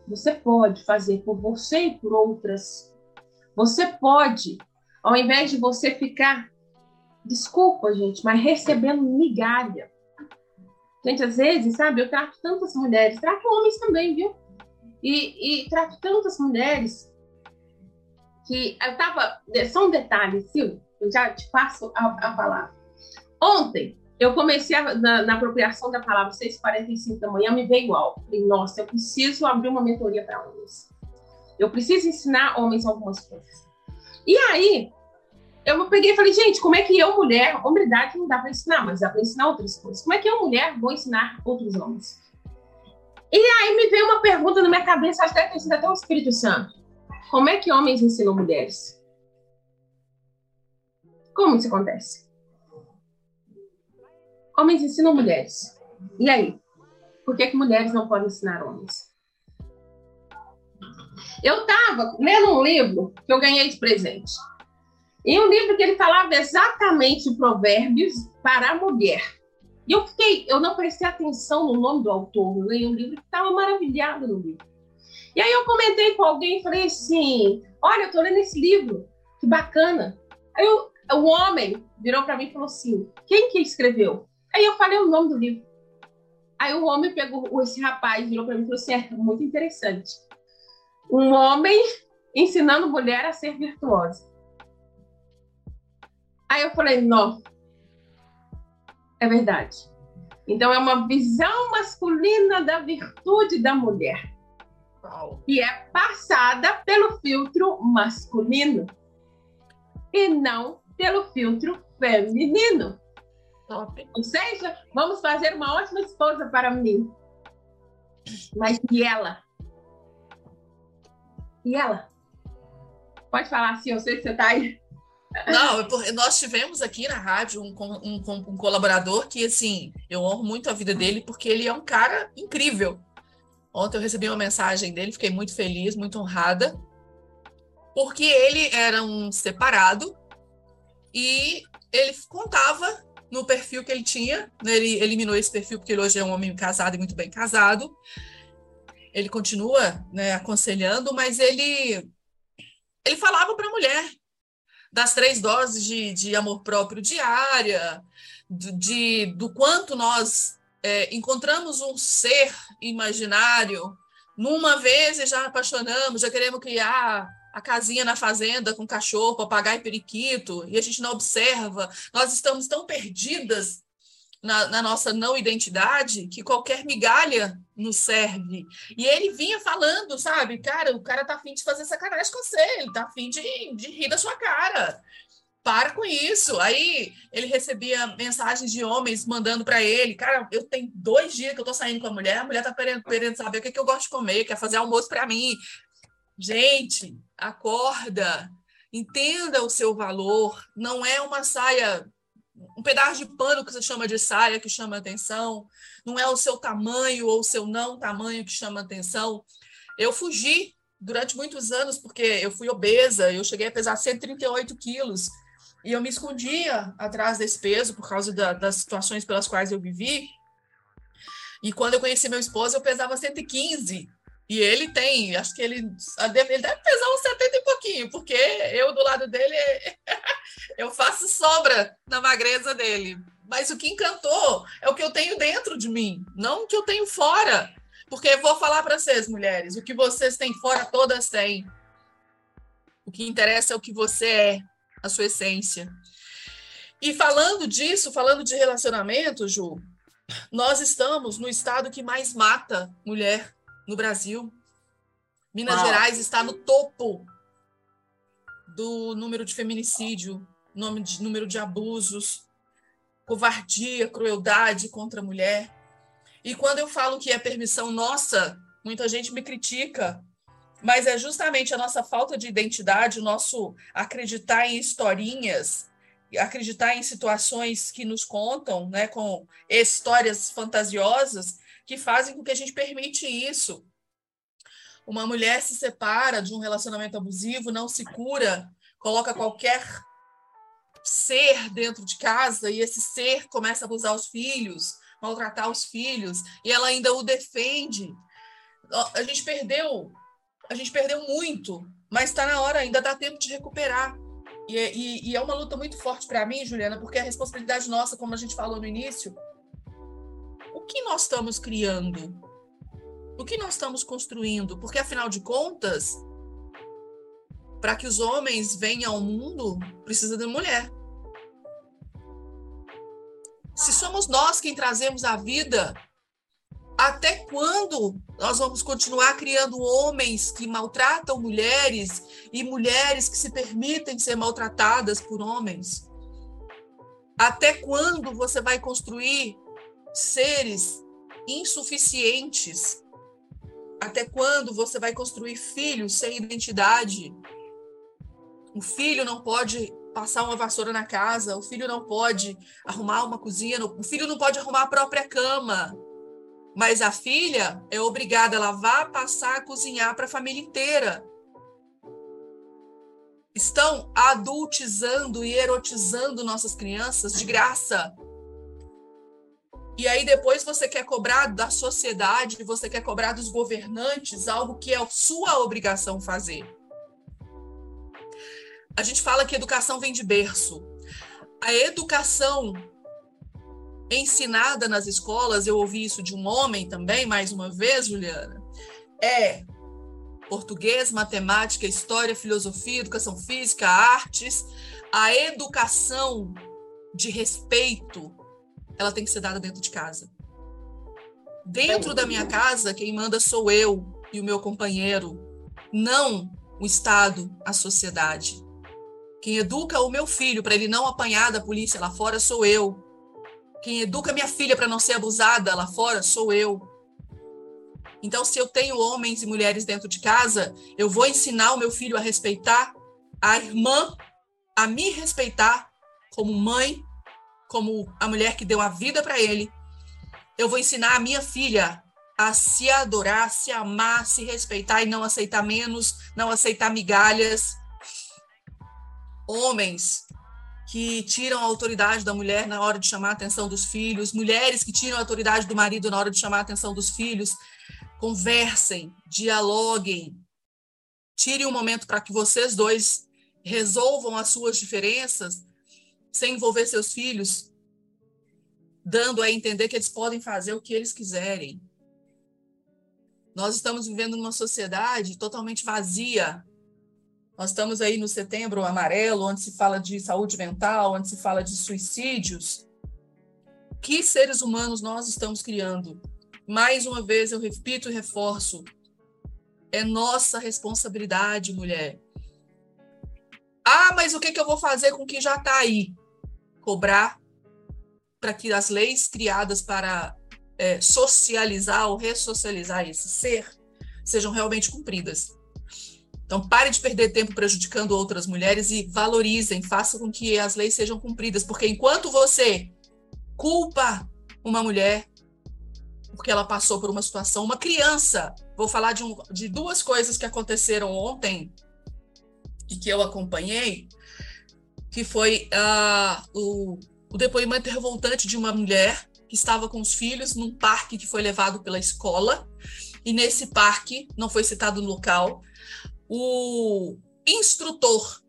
Você pode fazer por você e por outras. Você pode, ao invés de você ficar, desculpa, gente, mas recebendo migalha. Gente, às vezes, sabe, eu trato tantas mulheres, trato homens também, viu? E, e trato tantas mulheres que eu tava. Só um detalhe, Sil, eu já te passo a, a palavra. Ontem, eu comecei a, na, na, apropriação da palavra 6h45 da manhã, me veio igual. Falei, nossa, eu preciso abrir uma mentoria para homens. Eu preciso ensinar homens algumas coisas. E aí, eu peguei e falei, gente, como é que eu, mulher, hombridade não dá para ensinar, mas dá para ensinar outras coisas. Como é que eu, mulher, vou ensinar outros homens? E aí me veio uma pergunta na minha cabeça, acho que deve ter sido até o Espírito Santo. Como é que homens ensinam mulheres? Como isso acontece? Homens ensinam mulheres. E aí? Por que, que mulheres não podem ensinar homens? Eu estava lendo um livro que eu ganhei de presente. E um livro que ele falava exatamente provérbios para a mulher. E eu fiquei, eu não prestei atenção no nome do autor, eu ganhei um livro que estava maravilhado no livro. E aí eu comentei com alguém e falei assim: Olha, eu tô lendo esse livro, que bacana. Aí eu, o homem virou para mim e falou assim: Quem que escreveu? Aí eu falei o nome do livro. Aí o homem pegou, esse rapaz virou para mim e falou assim: É muito interessante. Um homem ensinando mulher a ser virtuosa. Aí eu falei: Não, é verdade. Então é uma visão masculina da virtude da mulher e é passada pelo filtro masculino e não pelo filtro feminino. Top. Ou seja, vamos fazer uma ótima esposa para mim. Mas e ela? E ela? Pode falar assim, eu sei que você está aí. Não, é nós tivemos aqui na rádio um, um, um, colaborador que, assim, eu honro muito a vida dele porque ele é um cara incrível. Ontem eu recebi uma mensagem dele, fiquei muito feliz, muito honrada, porque ele era um separado e ele contava no perfil que ele tinha, né, ele eliminou esse perfil porque ele hoje é um homem casado e muito bem casado. Ele continua né, aconselhando, mas ele ele falava para a mulher das três doses de, de amor próprio diária, de, de do quanto nós é, encontramos um ser imaginário numa vez e já apaixonamos, já queremos criar a casinha na fazenda com cachorro, papagaio e periquito, e a gente não observa. Nós estamos tão perdidas na, na, nossa não identidade que qualquer migalha nos serve. E ele vinha falando, sabe, cara, o cara tá afim de fazer sacanagem com você, ele tá afim de, de rir da sua cara. Para com isso. Aí ele recebia mensagens de homens mandando para ele, cara, eu tenho dois dias que eu tô saindo com a mulher, a mulher tá querendo, querendo saber o que, que eu gosto de comer, quer fazer almoço para mim. Gente, acorda, entenda o seu valor. Não é uma saia um pedaço de pano que você chama de saia que chama atenção, não é o seu tamanho ou o seu não tamanho que chama atenção. Eu fugi durante muitos anos porque eu fui obesa, eu cheguei a pesar 138 quilos e eu me escondia atrás desse peso por causa da, das situações pelas quais eu vivi. E quando eu conheci meu esposo, eu pesava 115. E ele tem, acho que ele, ele deve pesar uns 70 e pouquinho, porque eu do lado dele, eu faço sobra na magreza dele. Mas o que encantou é o que eu tenho dentro de mim, não o que eu tenho fora. Porque vou falar para vocês, mulheres, o que vocês têm fora, todas têm. O que interessa é o que você é, a sua essência. E falando disso, falando de relacionamento, Ju, nós estamos no estado que mais mata mulher no Brasil. Minas Uau. Gerais está no topo do número de feminicídio, nome de, número de abusos, covardia, crueldade contra a mulher. E quando eu falo que é permissão nossa, muita gente me critica, mas é justamente a nossa falta de identidade, o nosso acreditar em historinhas, acreditar em situações que nos contam, né, com histórias fantasiosas, que fazem com que a gente permite isso. Uma mulher se separa de um relacionamento abusivo, não se cura, coloca qualquer ser dentro de casa e esse ser começa a abusar os filhos, maltratar os filhos, e ela ainda o defende. A gente perdeu, a gente perdeu muito, mas está na hora, ainda dá tempo de recuperar. E, é, e, e é uma luta muito forte para mim, Juliana, porque a responsabilidade nossa, como a gente falou no início, que nós estamos criando? O que nós estamos construindo? Porque, afinal de contas, para que os homens venham ao mundo, precisa de mulher. Se somos nós quem trazemos a vida, até quando nós vamos continuar criando homens que maltratam mulheres e mulheres que se permitem ser maltratadas por homens? Até quando você vai construir seres insuficientes. Até quando você vai construir filhos sem identidade? O filho não pode passar uma vassoura na casa, o filho não pode arrumar uma cozinha, o filho não pode arrumar a própria cama. Mas a filha é obrigada a lavar, passar, cozinhar para a família inteira. Estão adultizando e erotizando nossas crianças de graça. E aí depois você quer cobrar da sociedade, você quer cobrar dos governantes algo que é sua obrigação fazer. A gente fala que educação vem de berço. A educação ensinada nas escolas, eu ouvi isso de um homem também, mais uma vez, Juliana, é português, matemática, história, filosofia, educação física, artes, a educação de respeito ela tem que ser dada dentro de casa. Dentro da minha casa, quem manda sou eu e o meu companheiro, não o Estado, a sociedade. Quem educa o meu filho para ele não apanhar da polícia lá fora sou eu. Quem educa minha filha para não ser abusada lá fora sou eu. Então, se eu tenho homens e mulheres dentro de casa, eu vou ensinar o meu filho a respeitar a irmã, a me respeitar como mãe, como a mulher que deu a vida para ele. Eu vou ensinar a minha filha a se adorar, se amar, se respeitar e não aceitar menos, não aceitar migalhas. Homens que tiram a autoridade da mulher na hora de chamar a atenção dos filhos, mulheres que tiram a autoridade do marido na hora de chamar a atenção dos filhos. Conversem, dialoguem, tirem um momento para que vocês dois resolvam as suas diferenças sem envolver seus filhos, dando a entender que eles podem fazer o que eles quiserem. Nós estamos vivendo numa sociedade totalmente vazia. Nós estamos aí no setembro amarelo, onde se fala de saúde mental, onde se fala de suicídios. Que seres humanos nós estamos criando? Mais uma vez, eu repito e reforço: é nossa responsabilidade, mulher. Ah, mas o que, que eu vou fazer com o que já está aí? Cobrar para que as leis criadas para é, socializar ou ressocializar esse ser sejam realmente cumpridas. Então, pare de perder tempo prejudicando outras mulheres e valorizem, façam com que as leis sejam cumpridas, porque enquanto você culpa uma mulher porque ela passou por uma situação, uma criança, vou falar de, um, de duas coisas que aconteceram ontem e que eu acompanhei, que foi uh, o, o depoimento revoltante de uma mulher que estava com os filhos num parque que foi levado pela escola. E nesse parque, não foi citado no local, o instrutor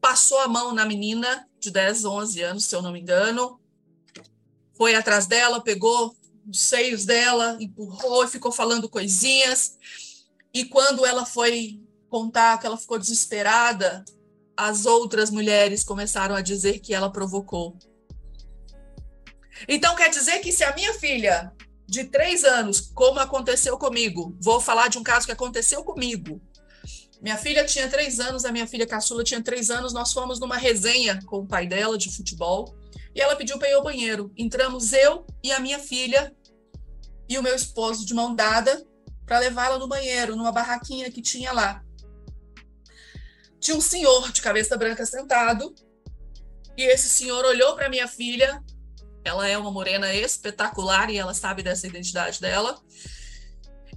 passou a mão na menina de 10, 11 anos, se eu não me engano, foi atrás dela, pegou os seios dela, empurrou e ficou falando coisinhas. E quando ela foi contar que ela ficou desesperada, as outras mulheres começaram a dizer que ela provocou. Então quer dizer que se a minha filha de três anos, como aconteceu comigo, vou falar de um caso que aconteceu comigo. Minha filha tinha três anos, a minha filha caçula tinha três anos. Nós fomos numa resenha com o pai dela de futebol e ela pediu para ir ao banheiro. Entramos eu e a minha filha e o meu esposo de mão dada para levá-la no banheiro, numa barraquinha que tinha lá. Tinha um senhor de cabeça branca sentado e esse senhor olhou para minha filha ela é uma morena espetacular e ela sabe dessa identidade dela.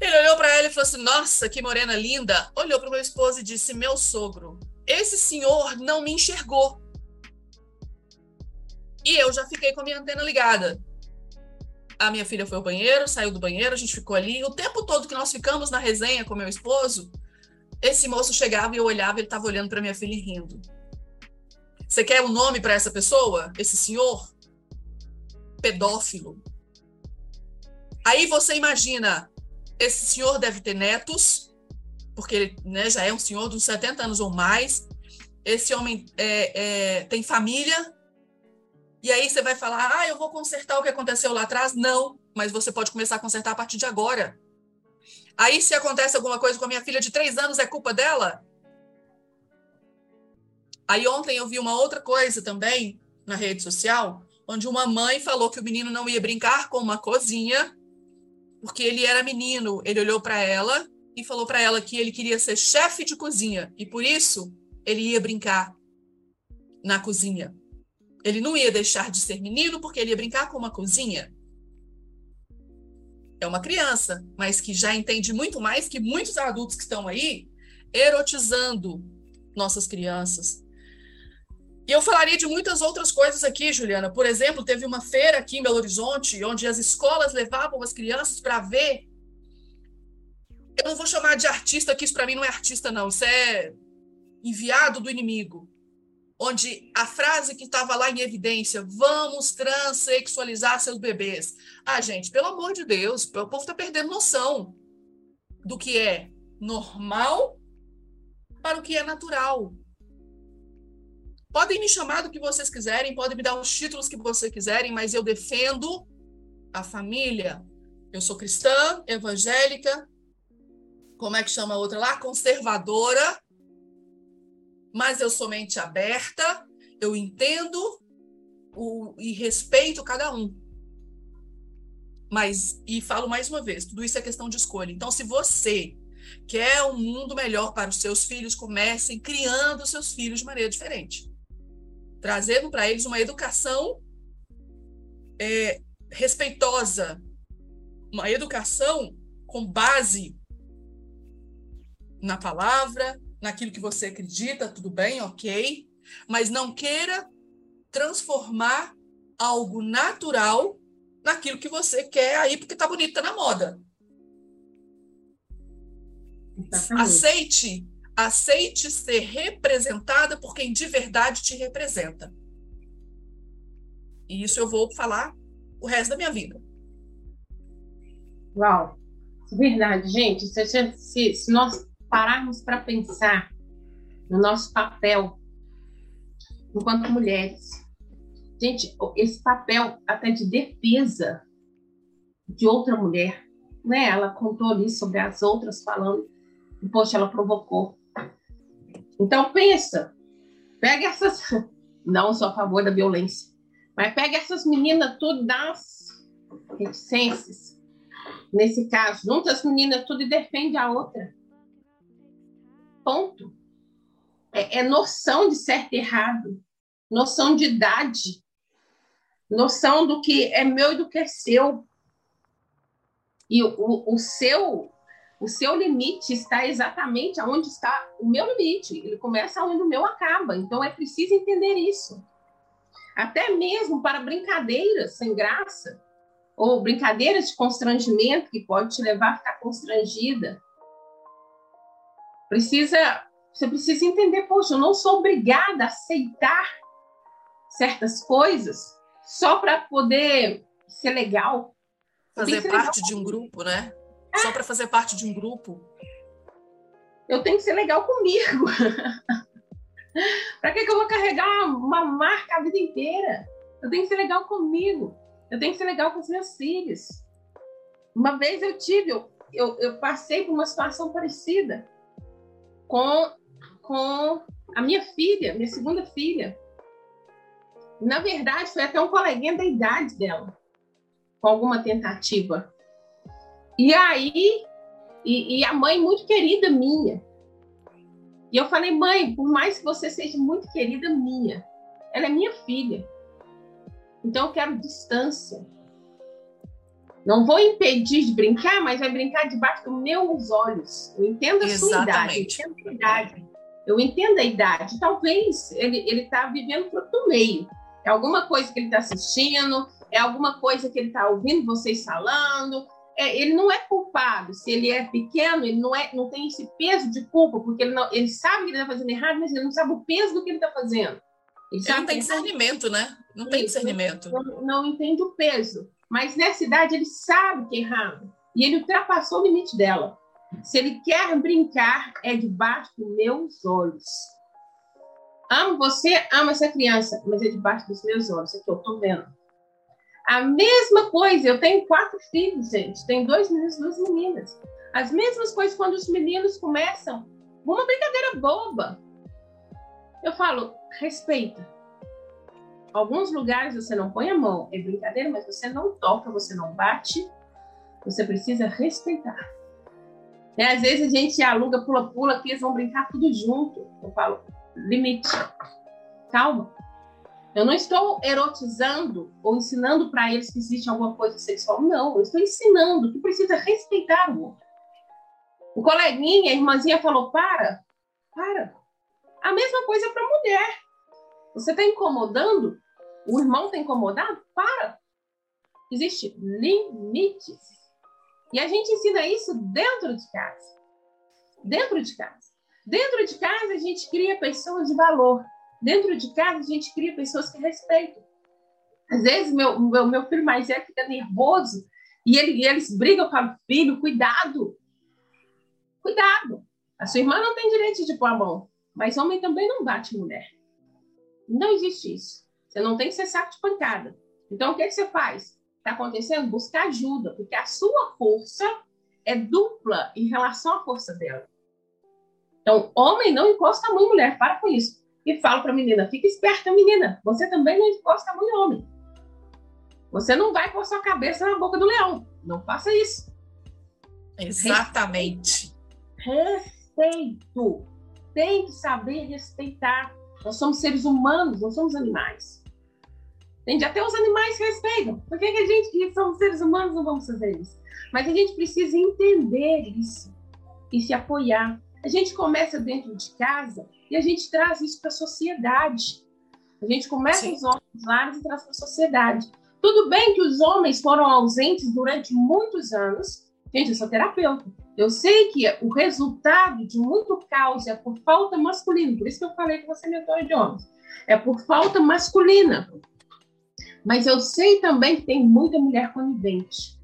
Ele olhou para ela e falou assim: Nossa, que morena linda. Olhou para meu esposo e disse: Meu sogro, esse senhor não me enxergou. E eu já fiquei com a minha antena ligada. A minha filha foi ao banheiro, saiu do banheiro, a gente ficou ali. O tempo todo que nós ficamos na resenha com meu esposo, esse moço chegava e eu olhava, ele estava olhando para minha filha e rindo. Você quer um nome para essa pessoa? Esse senhor? pedófilo. Aí você imagina, esse senhor deve ter netos, porque ele né, já é um senhor de uns 70 anos ou mais. Esse homem é, é, tem família. E aí você vai falar, ah, eu vou consertar o que aconteceu lá atrás. Não, mas você pode começar a consertar a partir de agora. Aí, se acontece alguma coisa com a minha filha de três anos, é culpa dela? Aí, ontem eu vi uma outra coisa também na rede social, onde uma mãe falou que o menino não ia brincar com uma cozinha, porque ele era menino. Ele olhou para ela e falou para ela que ele queria ser chefe de cozinha e por isso ele ia brincar na cozinha. Ele não ia deixar de ser menino porque ele ia brincar com uma cozinha. É uma criança, mas que já entende muito mais que muitos adultos que estão aí erotizando nossas crianças, e eu falaria de muitas outras coisas aqui, Juliana. Por exemplo, teve uma feira aqui em Belo Horizonte, onde as escolas levavam as crianças para ver. Eu não vou chamar de artista, que isso para mim não é artista, não. Isso é enviado do inimigo. Onde a frase que estava lá em evidência, vamos transexualizar seus bebês. Ah, gente, pelo amor de Deus, o povo está perdendo noção do que é normal para o que é natural. Podem me chamar do que vocês quiserem, podem me dar os títulos que vocês quiserem, mas eu defendo a família. Eu sou cristã, evangélica, como é que chama a outra lá? Conservadora. Mas eu sou mente aberta, eu entendo o, e respeito cada um. Mas, e falo mais uma vez, tudo isso é questão de escolha. Então, se você quer um mundo melhor para os seus filhos, comecem criando os seus filhos de maneira diferente. Trazendo para eles uma educação é, respeitosa, uma educação com base na palavra, naquilo que você acredita, tudo bem, ok, mas não queira transformar algo natural naquilo que você quer aí porque tá bonito, tá na moda. Exatamente. Aceite, aceite ser representada por quem de verdade te representa. E isso eu vou falar o resto da minha vida. Uau, verdade, gente. Se, se, se nós pararmos para pensar no nosso papel enquanto mulheres, gente, esse papel até de defesa de outra mulher, né? Ela contou ali sobre as outras falando, e, poxa, ela provocou. Então pensa, pega essas, não sou a favor da violência, mas pega essas meninas tudo das reticências, nesse caso, junta as meninas tudo e defende a outra. Ponto. É, é noção de certo e errado, noção de idade, noção do que é meu e do que é seu. E o, o, seu o seu limite está exatamente aonde está o meu limite. Ele começa onde o meu acaba. Então é preciso entender isso. Até mesmo para brincadeiras sem graça, ou brincadeiras de constrangimento que pode te levar a ficar constrangida. Precisa, você precisa entender, poxa, eu não sou obrigada a aceitar certas coisas só para poder ser legal. Fazer ser parte legal. de um grupo, né? É. Só para fazer parte de um grupo. Eu tenho que ser legal comigo. para que, que eu vou carregar uma marca a vida inteira? Eu tenho que ser legal comigo. Eu tenho que ser legal com os meus filhos. Uma vez eu tive, eu, eu, eu passei por uma situação parecida com, com a minha filha, minha segunda filha. Na verdade, foi até um coleguinha da idade dela, com alguma tentativa. E aí, e, e, a mãe muito querida minha. E eu falei, mãe, por mais que você seja muito querida minha, ela é minha filha. Então eu quero distância. Não vou impedir de brincar, mas vai brincar debaixo dos meus olhos. Eu entendo a Exatamente. sua idade, eu entendo a idade. Eu entendo a idade. Talvez ele está vivendo do meio. É alguma coisa que ele está assistindo, é alguma coisa que ele está ouvindo vocês falando. É, ele não é culpado. Se ele é pequeno, ele não, é, não tem esse peso de culpa, porque ele, não, ele sabe que ele está fazendo errado, mas ele não sabe o peso do que ele está fazendo. Ele, ele não tem discernimento, né? Não tem discernimento. Não, não, entende o peso. Mas nessa idade ele sabe que é errado. E ele ultrapassou o limite dela. Se ele quer brincar, é debaixo dos meus olhos. Amo você, amo essa criança, mas é debaixo dos meus olhos. Que eu tô vendo. A mesma coisa, eu tenho quatro filhos, gente. Tenho dois meninos e duas meninas. As mesmas coisas quando os meninos começam uma brincadeira boba. Eu falo, respeita. Alguns lugares você não põe a mão, é brincadeira, mas você não toca, você não bate, você precisa respeitar. É, às vezes a gente aluga, pula-pula, que eles vão brincar tudo junto. Eu falo, limite. Calma. Eu não estou erotizando ou ensinando para eles que existe alguma coisa sexual. Não, eu estou ensinando que precisa respeitar o outro. O coleguinha, a irmãzinha falou: para, para. A mesma coisa para mulher. Você está incomodando? O irmão está incomodado? Para! Existem limites. E a gente ensina isso dentro de casa. Dentro de casa. Dentro de casa, a gente cria pessoas de valor. Dentro de casa, a gente cria pessoas que respeitam. Às vezes, meu, meu, meu filho mais velho fica nervoso e, ele, e eles brigam com o filho. Cuidado! Cuidado! A sua irmã não tem direito de pôr a mão, mas homem também não bate mulher. Não existe isso. Você não tem que ser saco de pancada. Então, o que, que você faz? Está acontecendo? Buscar ajuda, porque a sua força é dupla em relação à força dela. Então, homem não encosta a mão em mulher, para com isso. E falo para a menina, fica esperta, menina, você também não encosta a mão em homem. Você não vai pôr sua cabeça na boca do leão. Não faça isso. Exatamente. Respeito. Tem que saber respeitar. Nós somos seres humanos, não somos animais. Entende? Até os animais respeitam. Por que, que a gente, que somos seres humanos, não vamos fazer isso? Mas a gente precisa entender isso e se apoiar. A gente começa dentro de casa e a gente traz isso para a sociedade. A gente começa Sim. os homens lá e traz para a sociedade. Tudo bem que os homens foram ausentes durante muitos anos. Gente, eu sou terapeuta. Eu sei que o resultado de muito caos é por falta masculina. Por isso que eu falei que você é mentor de homens. É por falta masculina. Mas eu sei também que tem muita mulher conivente.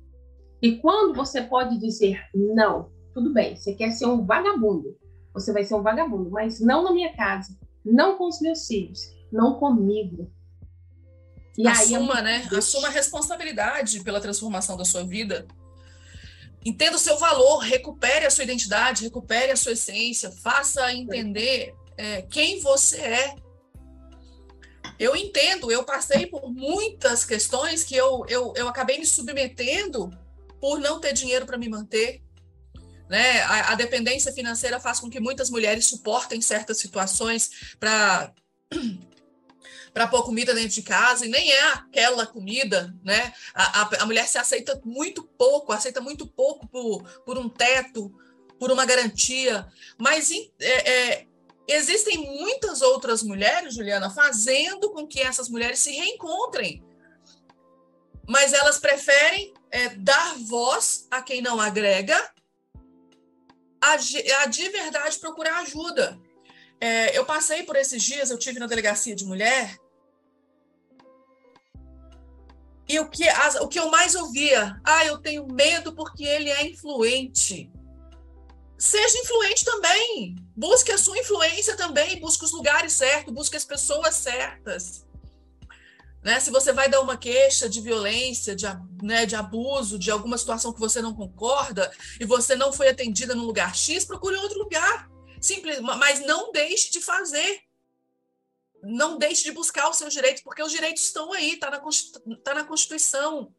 E quando você pode dizer não, tudo bem, você quer ser um vagabundo, você vai ser um vagabundo, mas não na minha casa, não com os meus filhos, não comigo. E Assuma, aí, né? Assuma a responsabilidade pela transformação da sua vida. Entenda o seu valor, recupere a sua identidade, recupere a sua essência, faça entender é, quem você é. Eu entendo, eu passei por muitas questões que eu, eu, eu acabei me submetendo por não ter dinheiro para me manter. Né? A, a, dependência financeira faz com que muitas mulheres suportem certas situações para para pôr comida dentro de casa, e nem é aquela comida, né? A, a, a, mulher se aceita muito pouco, aceita muito pouco por, por um teto, por uma garantia. Mas é, é, existem muitas outras mulheres, Juliana, fazendo com que essas mulheres se reencontrem. Mas elas preferem é, dar voz a quem não agrega, a, a de verdade procurar ajuda. É, eu passei por esses dias, eu tive na delegacia de mulher, e o que, as, o que eu mais ouvia, ah, eu tenho medo porque ele é influente. Seja influente também. Busque a sua influência também. Busque os lugares certos, busque as pessoas certas. Né? Se você vai dar uma queixa de violência, de, né, de abuso, de alguma situação que você não concorda e você não foi atendida no lugar X, procure outro lugar. Simples, mas não deixe de fazer não deixe de buscar os seus direitos, porque os direitos estão aí, está na, tá na Constituição.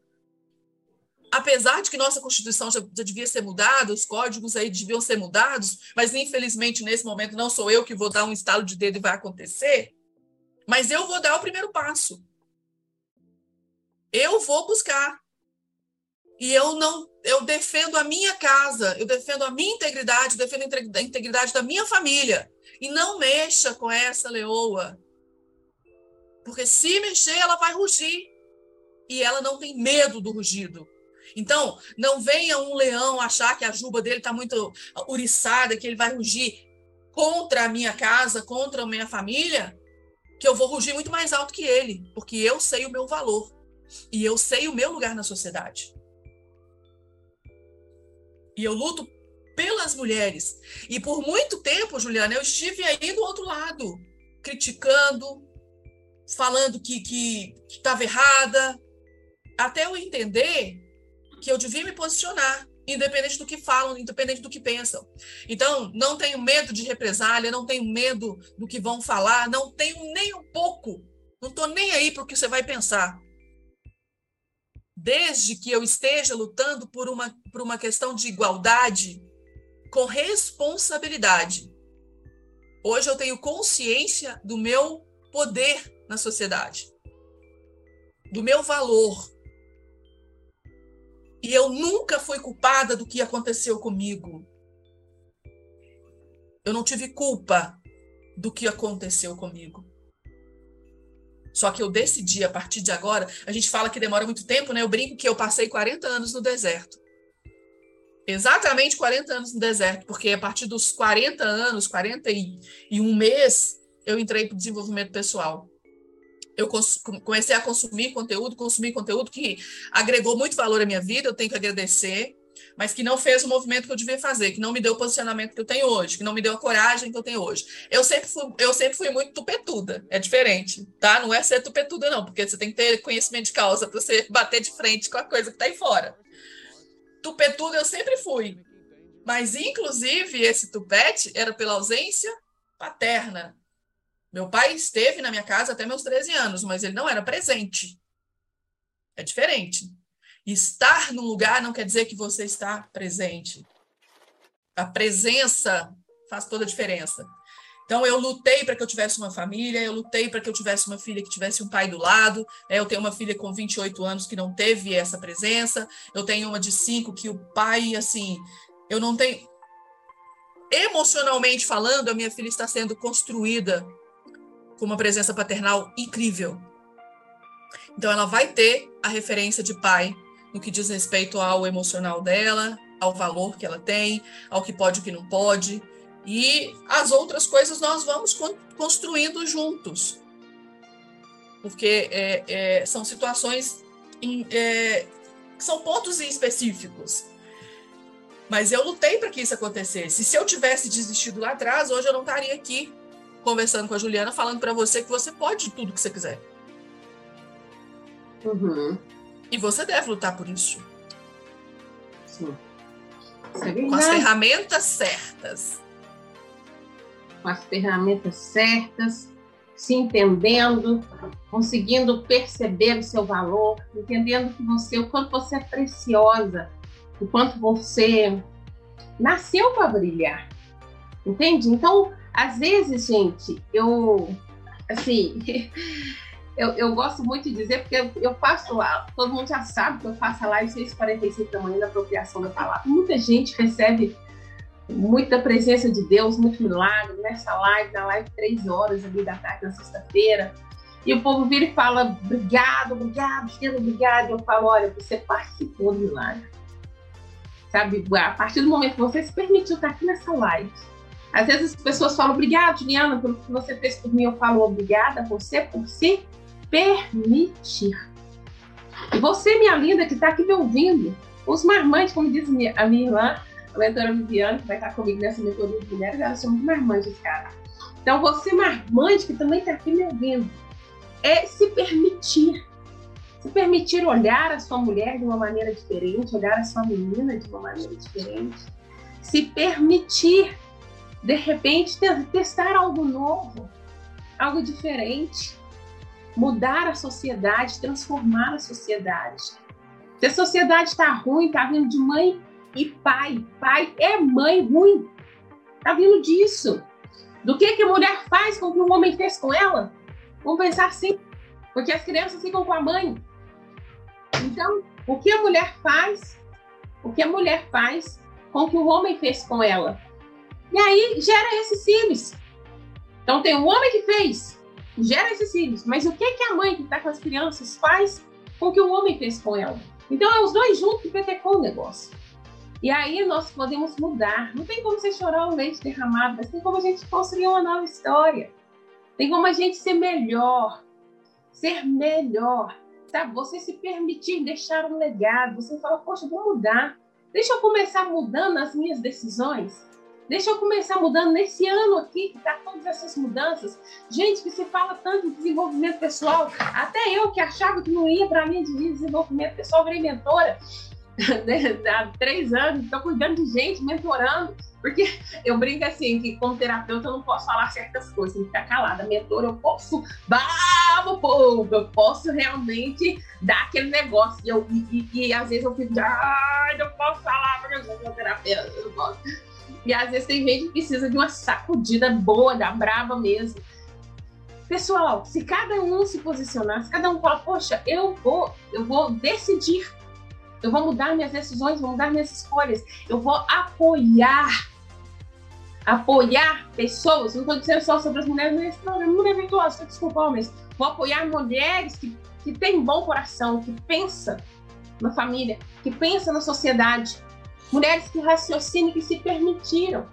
Apesar de que nossa Constituição já, já, devia ser mudada, os códigos aí deviam ser mudados, mas infelizmente nesse momento não sou eu que vou dar um estalo de dedo e vai acontecer, mas eu vou dar o primeiro passo. Eu vou buscar. E eu não, eu defendo a minha casa, eu defendo a minha integridade, eu defendo a integridade da minha família. E não mexa com essa leoa porque se mexer, ela vai rugir. E ela não tem medo do rugido. Então, não venha um leão achar que a juba dele está muito uriçada, que ele vai rugir contra a minha casa, contra a minha família, que eu vou rugir muito mais alto que ele, porque eu sei o meu valor e eu sei o meu lugar na sociedade. E eu luto pelas mulheres. E por muito tempo, Juliana, eu estive aí do outro lado, criticando, falando que estava errada, até eu entender que eu devia me posicionar, independente do que falam, independente do que pensam. Então, não tenho medo de represália, não tenho medo do que vão falar, não tenho nem um pouco, não estou nem aí para o que você vai pensar. Desde que eu esteja lutando por uma, por uma questão de igualdade, com responsabilidade. Hoje eu tenho consciência do meu poder na sociedade, do meu valor. E eu nunca fui culpada do que aconteceu comigo. Eu não tive culpa do que aconteceu comigo. Só que eu decidi, a partir de agora, a gente fala que demora muito tempo, né? Eu brinco que eu passei 40 anos no deserto. Exatamente 40 anos no deserto, porque a partir dos 40 anos, 41 mês, eu entrei para o desenvolvimento pessoal eu comecei a consumir conteúdo, consumir conteúdo que agregou muito valor à minha vida, eu tenho que agradecer, mas que não fez o movimento que eu devia fazer, que não me deu o posicionamento que eu tenho hoje, que não me deu a coragem que eu tenho hoje. Eu sempre fui, eu sempre fui muito tupetuda, é diferente, tá? Não é ser tupetuda, não, porque você tem que ter conhecimento de causa para você bater de frente com a coisa que está aí fora. Tupetuda eu sempre fui, Mas, inclusive, esse tupete era pela ausência paterna. Meu pai esteve na minha casa até meus 13 anos, mas ele não era presente. É diferente. Estar no lugar não quer dizer que você está presente. A presença faz toda a diferença. Então, eu lutei para que eu tivesse uma família, eu lutei para que eu tivesse uma filha que tivesse um pai do lado. Né? Eu tenho uma filha com 28 anos que não teve essa presença. Eu tenho uma de 5 que o pai, assim, eu não tenho. Emocionalmente falando, a minha filha está sendo construída com uma presença paternal incrível. Então, ela vai ter a referência de pai no que diz respeito ao emocional dela, ao valor que ela tem, ao que pode e o que não pode. E as outras coisas nós vamos construindo juntos. Porque é, é, são situações, em, é, são pontos específicos. Mas eu lutei para que isso acontecesse. Se eu tivesse desistido lá atrás, hoje eu não estaria aqui conversando com a Juliana, falando para você que você pode tudo que você quiser. Uhum. E você deve lutar por isso. Sim. É com as ferramentas certas. Com as ferramentas certas, se entendendo, conseguindo perceber o seu valor, entendendo que você, o quanto você é preciosa, o quanto você nasceu para brilhar. Entende? Então, às vezes, gente, eu assim, eu, eu gosto muito de dizer, porque eu, faço lá, todo mundo já sabe que eu faço a live 645 da manhã da apropriação da palavra. Muita gente recebe muita presença de Deus, muito milagre nessa live, na live três horas ali da tarde, na sexta-feira. E o povo vira e fala, obrigado, obrigado, Chiquinho, obrigado. Eu falo, olha, você participou do milagre. Sabe, a partir do momento que você se permitiu estar aqui nessa live, às vezes as pessoas falam, obrigado, Juliana, pelo que você fez por mim. Eu falo, obrigada a você por se permitir. E você, minha linda, que está aqui me ouvindo, os marmantes, como diz a minha irmã, a mentora Viviane, que vai estar comigo nessa mentoria de mulheres, elas são marmantes, cara. Então, você, marmante, que também está aqui me ouvindo, é se permitir. Se permitir olhar a sua mulher de uma maneira diferente, olhar a sua menina de uma maneira diferente. Se permitir, de repente, testar algo novo, algo diferente mudar a sociedade, transformar a sociedade. Se a sociedade está ruim, está vindo de mãe e pai. Pai é mãe ruim. Está vindo disso. Do que, que a mulher faz com o que o homem fez com ela? Vamos pensar assim. Porque as crianças ficam com a mãe. Então, o que a mulher faz? O que a mulher faz com o que o homem fez com ela? E aí gera esses filhos. Então tem o homem que fez, gera esses filhos. Mas o que, que a mãe que está com as crianças faz com o que o homem fez com ela? Então é os dois juntos que petecou o negócio. E aí nós podemos mudar. Não tem como você chorar o leite derramado, mas tem como a gente construir uma nova história. Tem como a gente ser melhor. Ser melhor. Sabe? Você se permitir deixar um legado. Você fala, poxa, vou mudar. Deixa eu começar mudando as minhas decisões. Deixa eu começar mudando nesse ano aqui, que tá todas essas mudanças. Gente, que se fala tanto de desenvolvimento pessoal, até eu que achava que não ia para mim de desenvolvimento pessoal, virei mentora há três anos, estou cuidando de gente, mentorando, porque eu brinco assim, que como terapeuta eu não posso falar certas coisas, tem que ficar calada. Mentora, eu posso, vamos, povo, eu posso realmente dar aquele negócio. E, eu, e, e, e às vezes eu fico, ai, não posso falar, porque eu sou terapeuta, eu não posso. E às vezes tem gente que precisa de uma sacudida boa, da brava mesmo. Pessoal, se cada um se posicionar, se cada um falar, poxa, eu vou, eu vou decidir, eu vou mudar minhas decisões, vou mudar minhas escolhas, eu vou apoiar, apoiar pessoas, não estou dizendo só sobre as mulheres nesse programa, mulher virtuosa, desculpa, mas vou apoiar mulheres que, que têm bom coração, que pensam na família, que pensam na sociedade, mulheres que raciocinam, que se permitiram.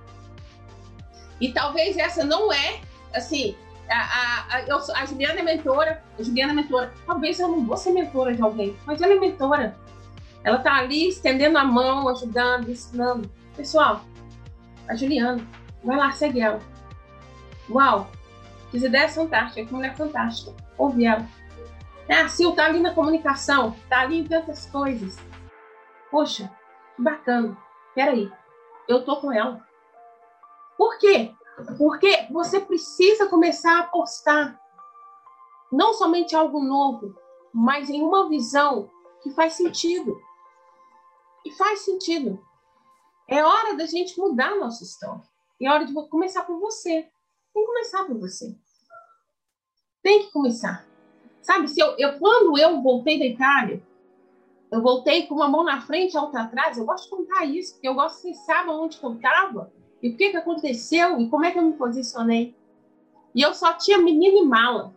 E talvez essa não é, assim, a, a, a, eu, a Juliana é mentora, a Juliana é mentora. Talvez eu não vou ser mentora de alguém, mas ela é mentora. Ela está ali estendendo a mão, ajudando, ensinando. Pessoal, a Juliana, vai lá, segue ela. Uau, que ideia fantástica, que mulher fantástica. Ouve ela. A Sil tá ali na comunicação, tá ali em tantas coisas. Poxa, bacana. Peraí. eu tô com ela. Por quê? Porque você precisa começar a apostar não somente algo novo, mas em uma visão que faz sentido. E faz sentido. É hora da gente mudar a nossa história. É hora de começar por você. Tem que começar por você. Tem que começar. Sabe, se eu, eu, quando eu voltei da Itália, eu voltei com uma mão na frente a outra atrás. Eu gosto de contar isso, porque eu gosto que vocês onde eu estava e o que, que aconteceu e como é que eu me posicionei. E eu só tinha menina e mala.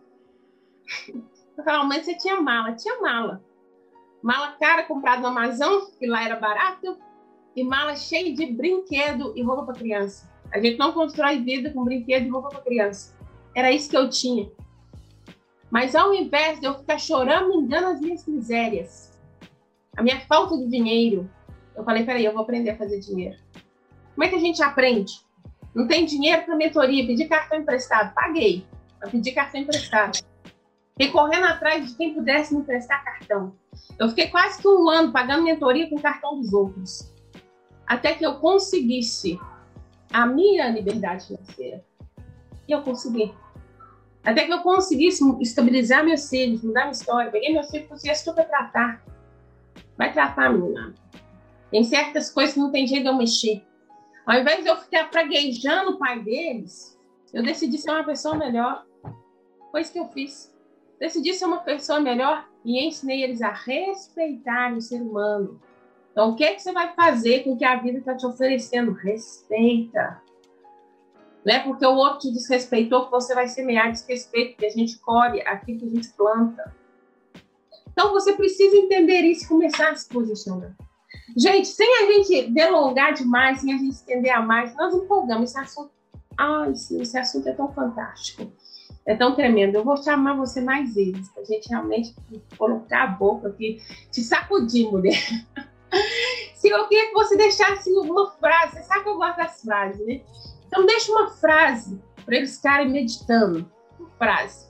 Eu falava, mas você tinha mala? Tinha mala. Mala cara comprada no Amazon, que lá era barato, e mala cheia de brinquedo e roupa para criança. A gente não constrói vida com brinquedo e roupa para criança. Era isso que eu tinha. Mas ao invés de eu ficar chorando, me engano as minhas misérias, a minha falta de dinheiro, eu falei, peraí, eu vou aprender a fazer dinheiro. Como é que a gente aprende? Não tem dinheiro para mentoria, pedir cartão emprestado. Paguei para pedir cartão emprestado. Fiquei correndo atrás de quem pudesse me emprestar cartão. Eu fiquei quase que um ano pagando mentoria com cartão dos outros. Até que eu conseguisse a minha liberdade financeira. E eu consegui. Até que eu conseguisse estabilizar meus filhos, mudar minha história. Peguei meus filhos e consegui super tratar. Vai tratar, menina. Tem certas coisas que não tem jeito de eu mexer. Ao invés de eu ficar praguejando o pai deles, eu decidi ser uma pessoa melhor. Foi isso que eu fiz. Decidi ser uma pessoa melhor e ensinei eles a respeitar o ser humano. Então, o que, é que você vai fazer com o que a vida está te oferecendo? Respeita. Não é porque o outro te desrespeitou que você vai semear desrespeito, porque a gente colhe aquilo que a gente planta. Então, você precisa entender isso e começar a se posicionar. Gente, sem a gente delongar demais, sem a gente estender a mais, nós empolgamos esse assunto. Ah, esse, esse assunto é tão fantástico, é tão tremendo. Eu vou chamar você mais vezes, para a gente realmente colocar a boca aqui, te sacudir, mulher. Se eu queria que você deixasse uma frase, você sabe que eu gosto das frases, né? Então, deixa uma frase para eles ficarem meditando. Uma frase.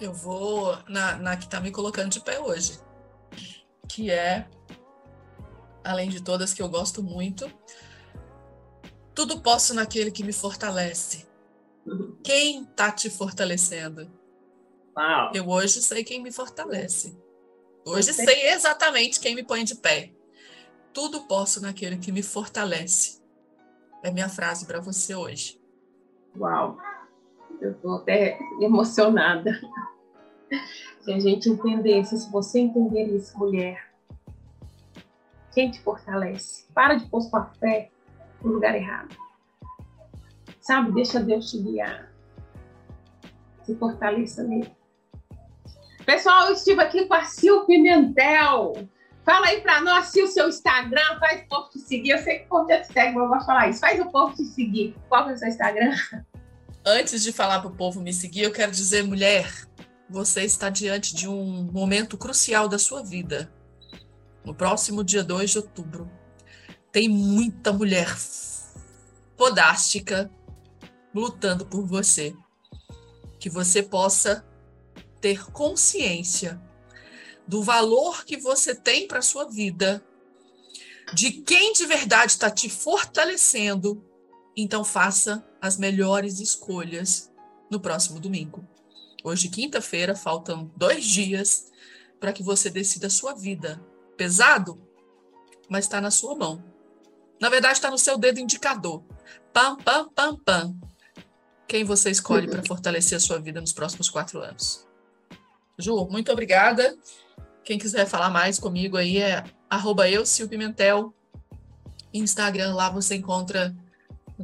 Eu vou na, na que está me colocando de pé hoje que é, além de todas que eu gosto muito, tudo posso naquele que me fortalece. Quem está te fortalecendo? Uau. Eu hoje sei quem me fortalece. Hoje Você... sei exatamente quem me põe de pé. Tudo posso naquele que me fortalece. É minha frase para você hoje. Uau! Eu estou até emocionada se a gente entendesse, se você entender isso, mulher, quem te fortalece? Para de pôr sua fé no lugar errado. Sabe, deixa Deus te guiar. Se fortaleça nele. Pessoal, eu estive aqui com a Sil Pimentel. Fala aí para nós, o seu Instagram, faz o povo te seguir. Eu sei que o povo te segue, mas eu de falar isso. Faz o povo te seguir. Qual é o seu Instagram? Antes de falar para o povo me seguir, eu quero dizer, mulher, você está diante de um momento crucial da sua vida. No próximo dia 2 de outubro, tem muita mulher fodástica lutando por você. Que você possa ter consciência do valor que você tem para sua vida, de quem de verdade está te fortalecendo. Então, faça as melhores escolhas no próximo domingo. Hoje, quinta-feira, faltam dois dias para que você decida a sua vida. Pesado, mas está na sua mão. Na verdade, está no seu dedo indicador. Pam, pam, pam, pam. Quem você escolhe para fortalecer a sua vida nos próximos quatro anos? Ju, muito obrigada. Quem quiser falar mais comigo aí é arroba eu, Pimentel. Instagram, lá você encontra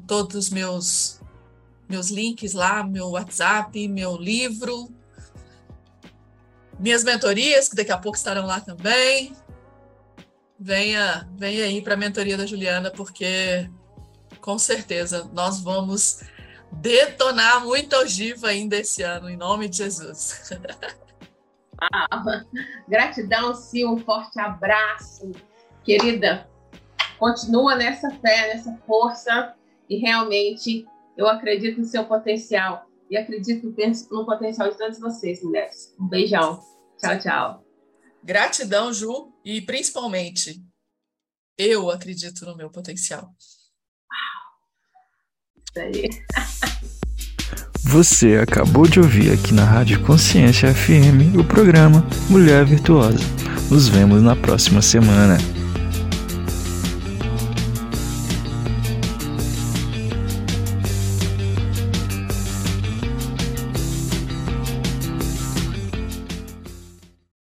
todos os meus meus links lá, meu WhatsApp, meu livro, minhas mentorias, que daqui a pouco estarão lá também. Venha, venha aí para a mentoria da Juliana, porque com certeza nós vamos detonar muita ogiva ainda esse ano, em nome de Jesus. Ah, gratidão, Sil, um forte abraço. Querida, continua nessa fé, nessa força e realmente eu acredito no seu potencial e acredito no potencial de todos vocês, mulheres. Um beijão. Tchau, tchau. Gratidão, Ju, e principalmente Eu acredito no meu potencial. Isso aí. Você acabou de ouvir aqui na Rádio Consciência FM o programa Mulher Virtuosa. Nos vemos na próxima semana.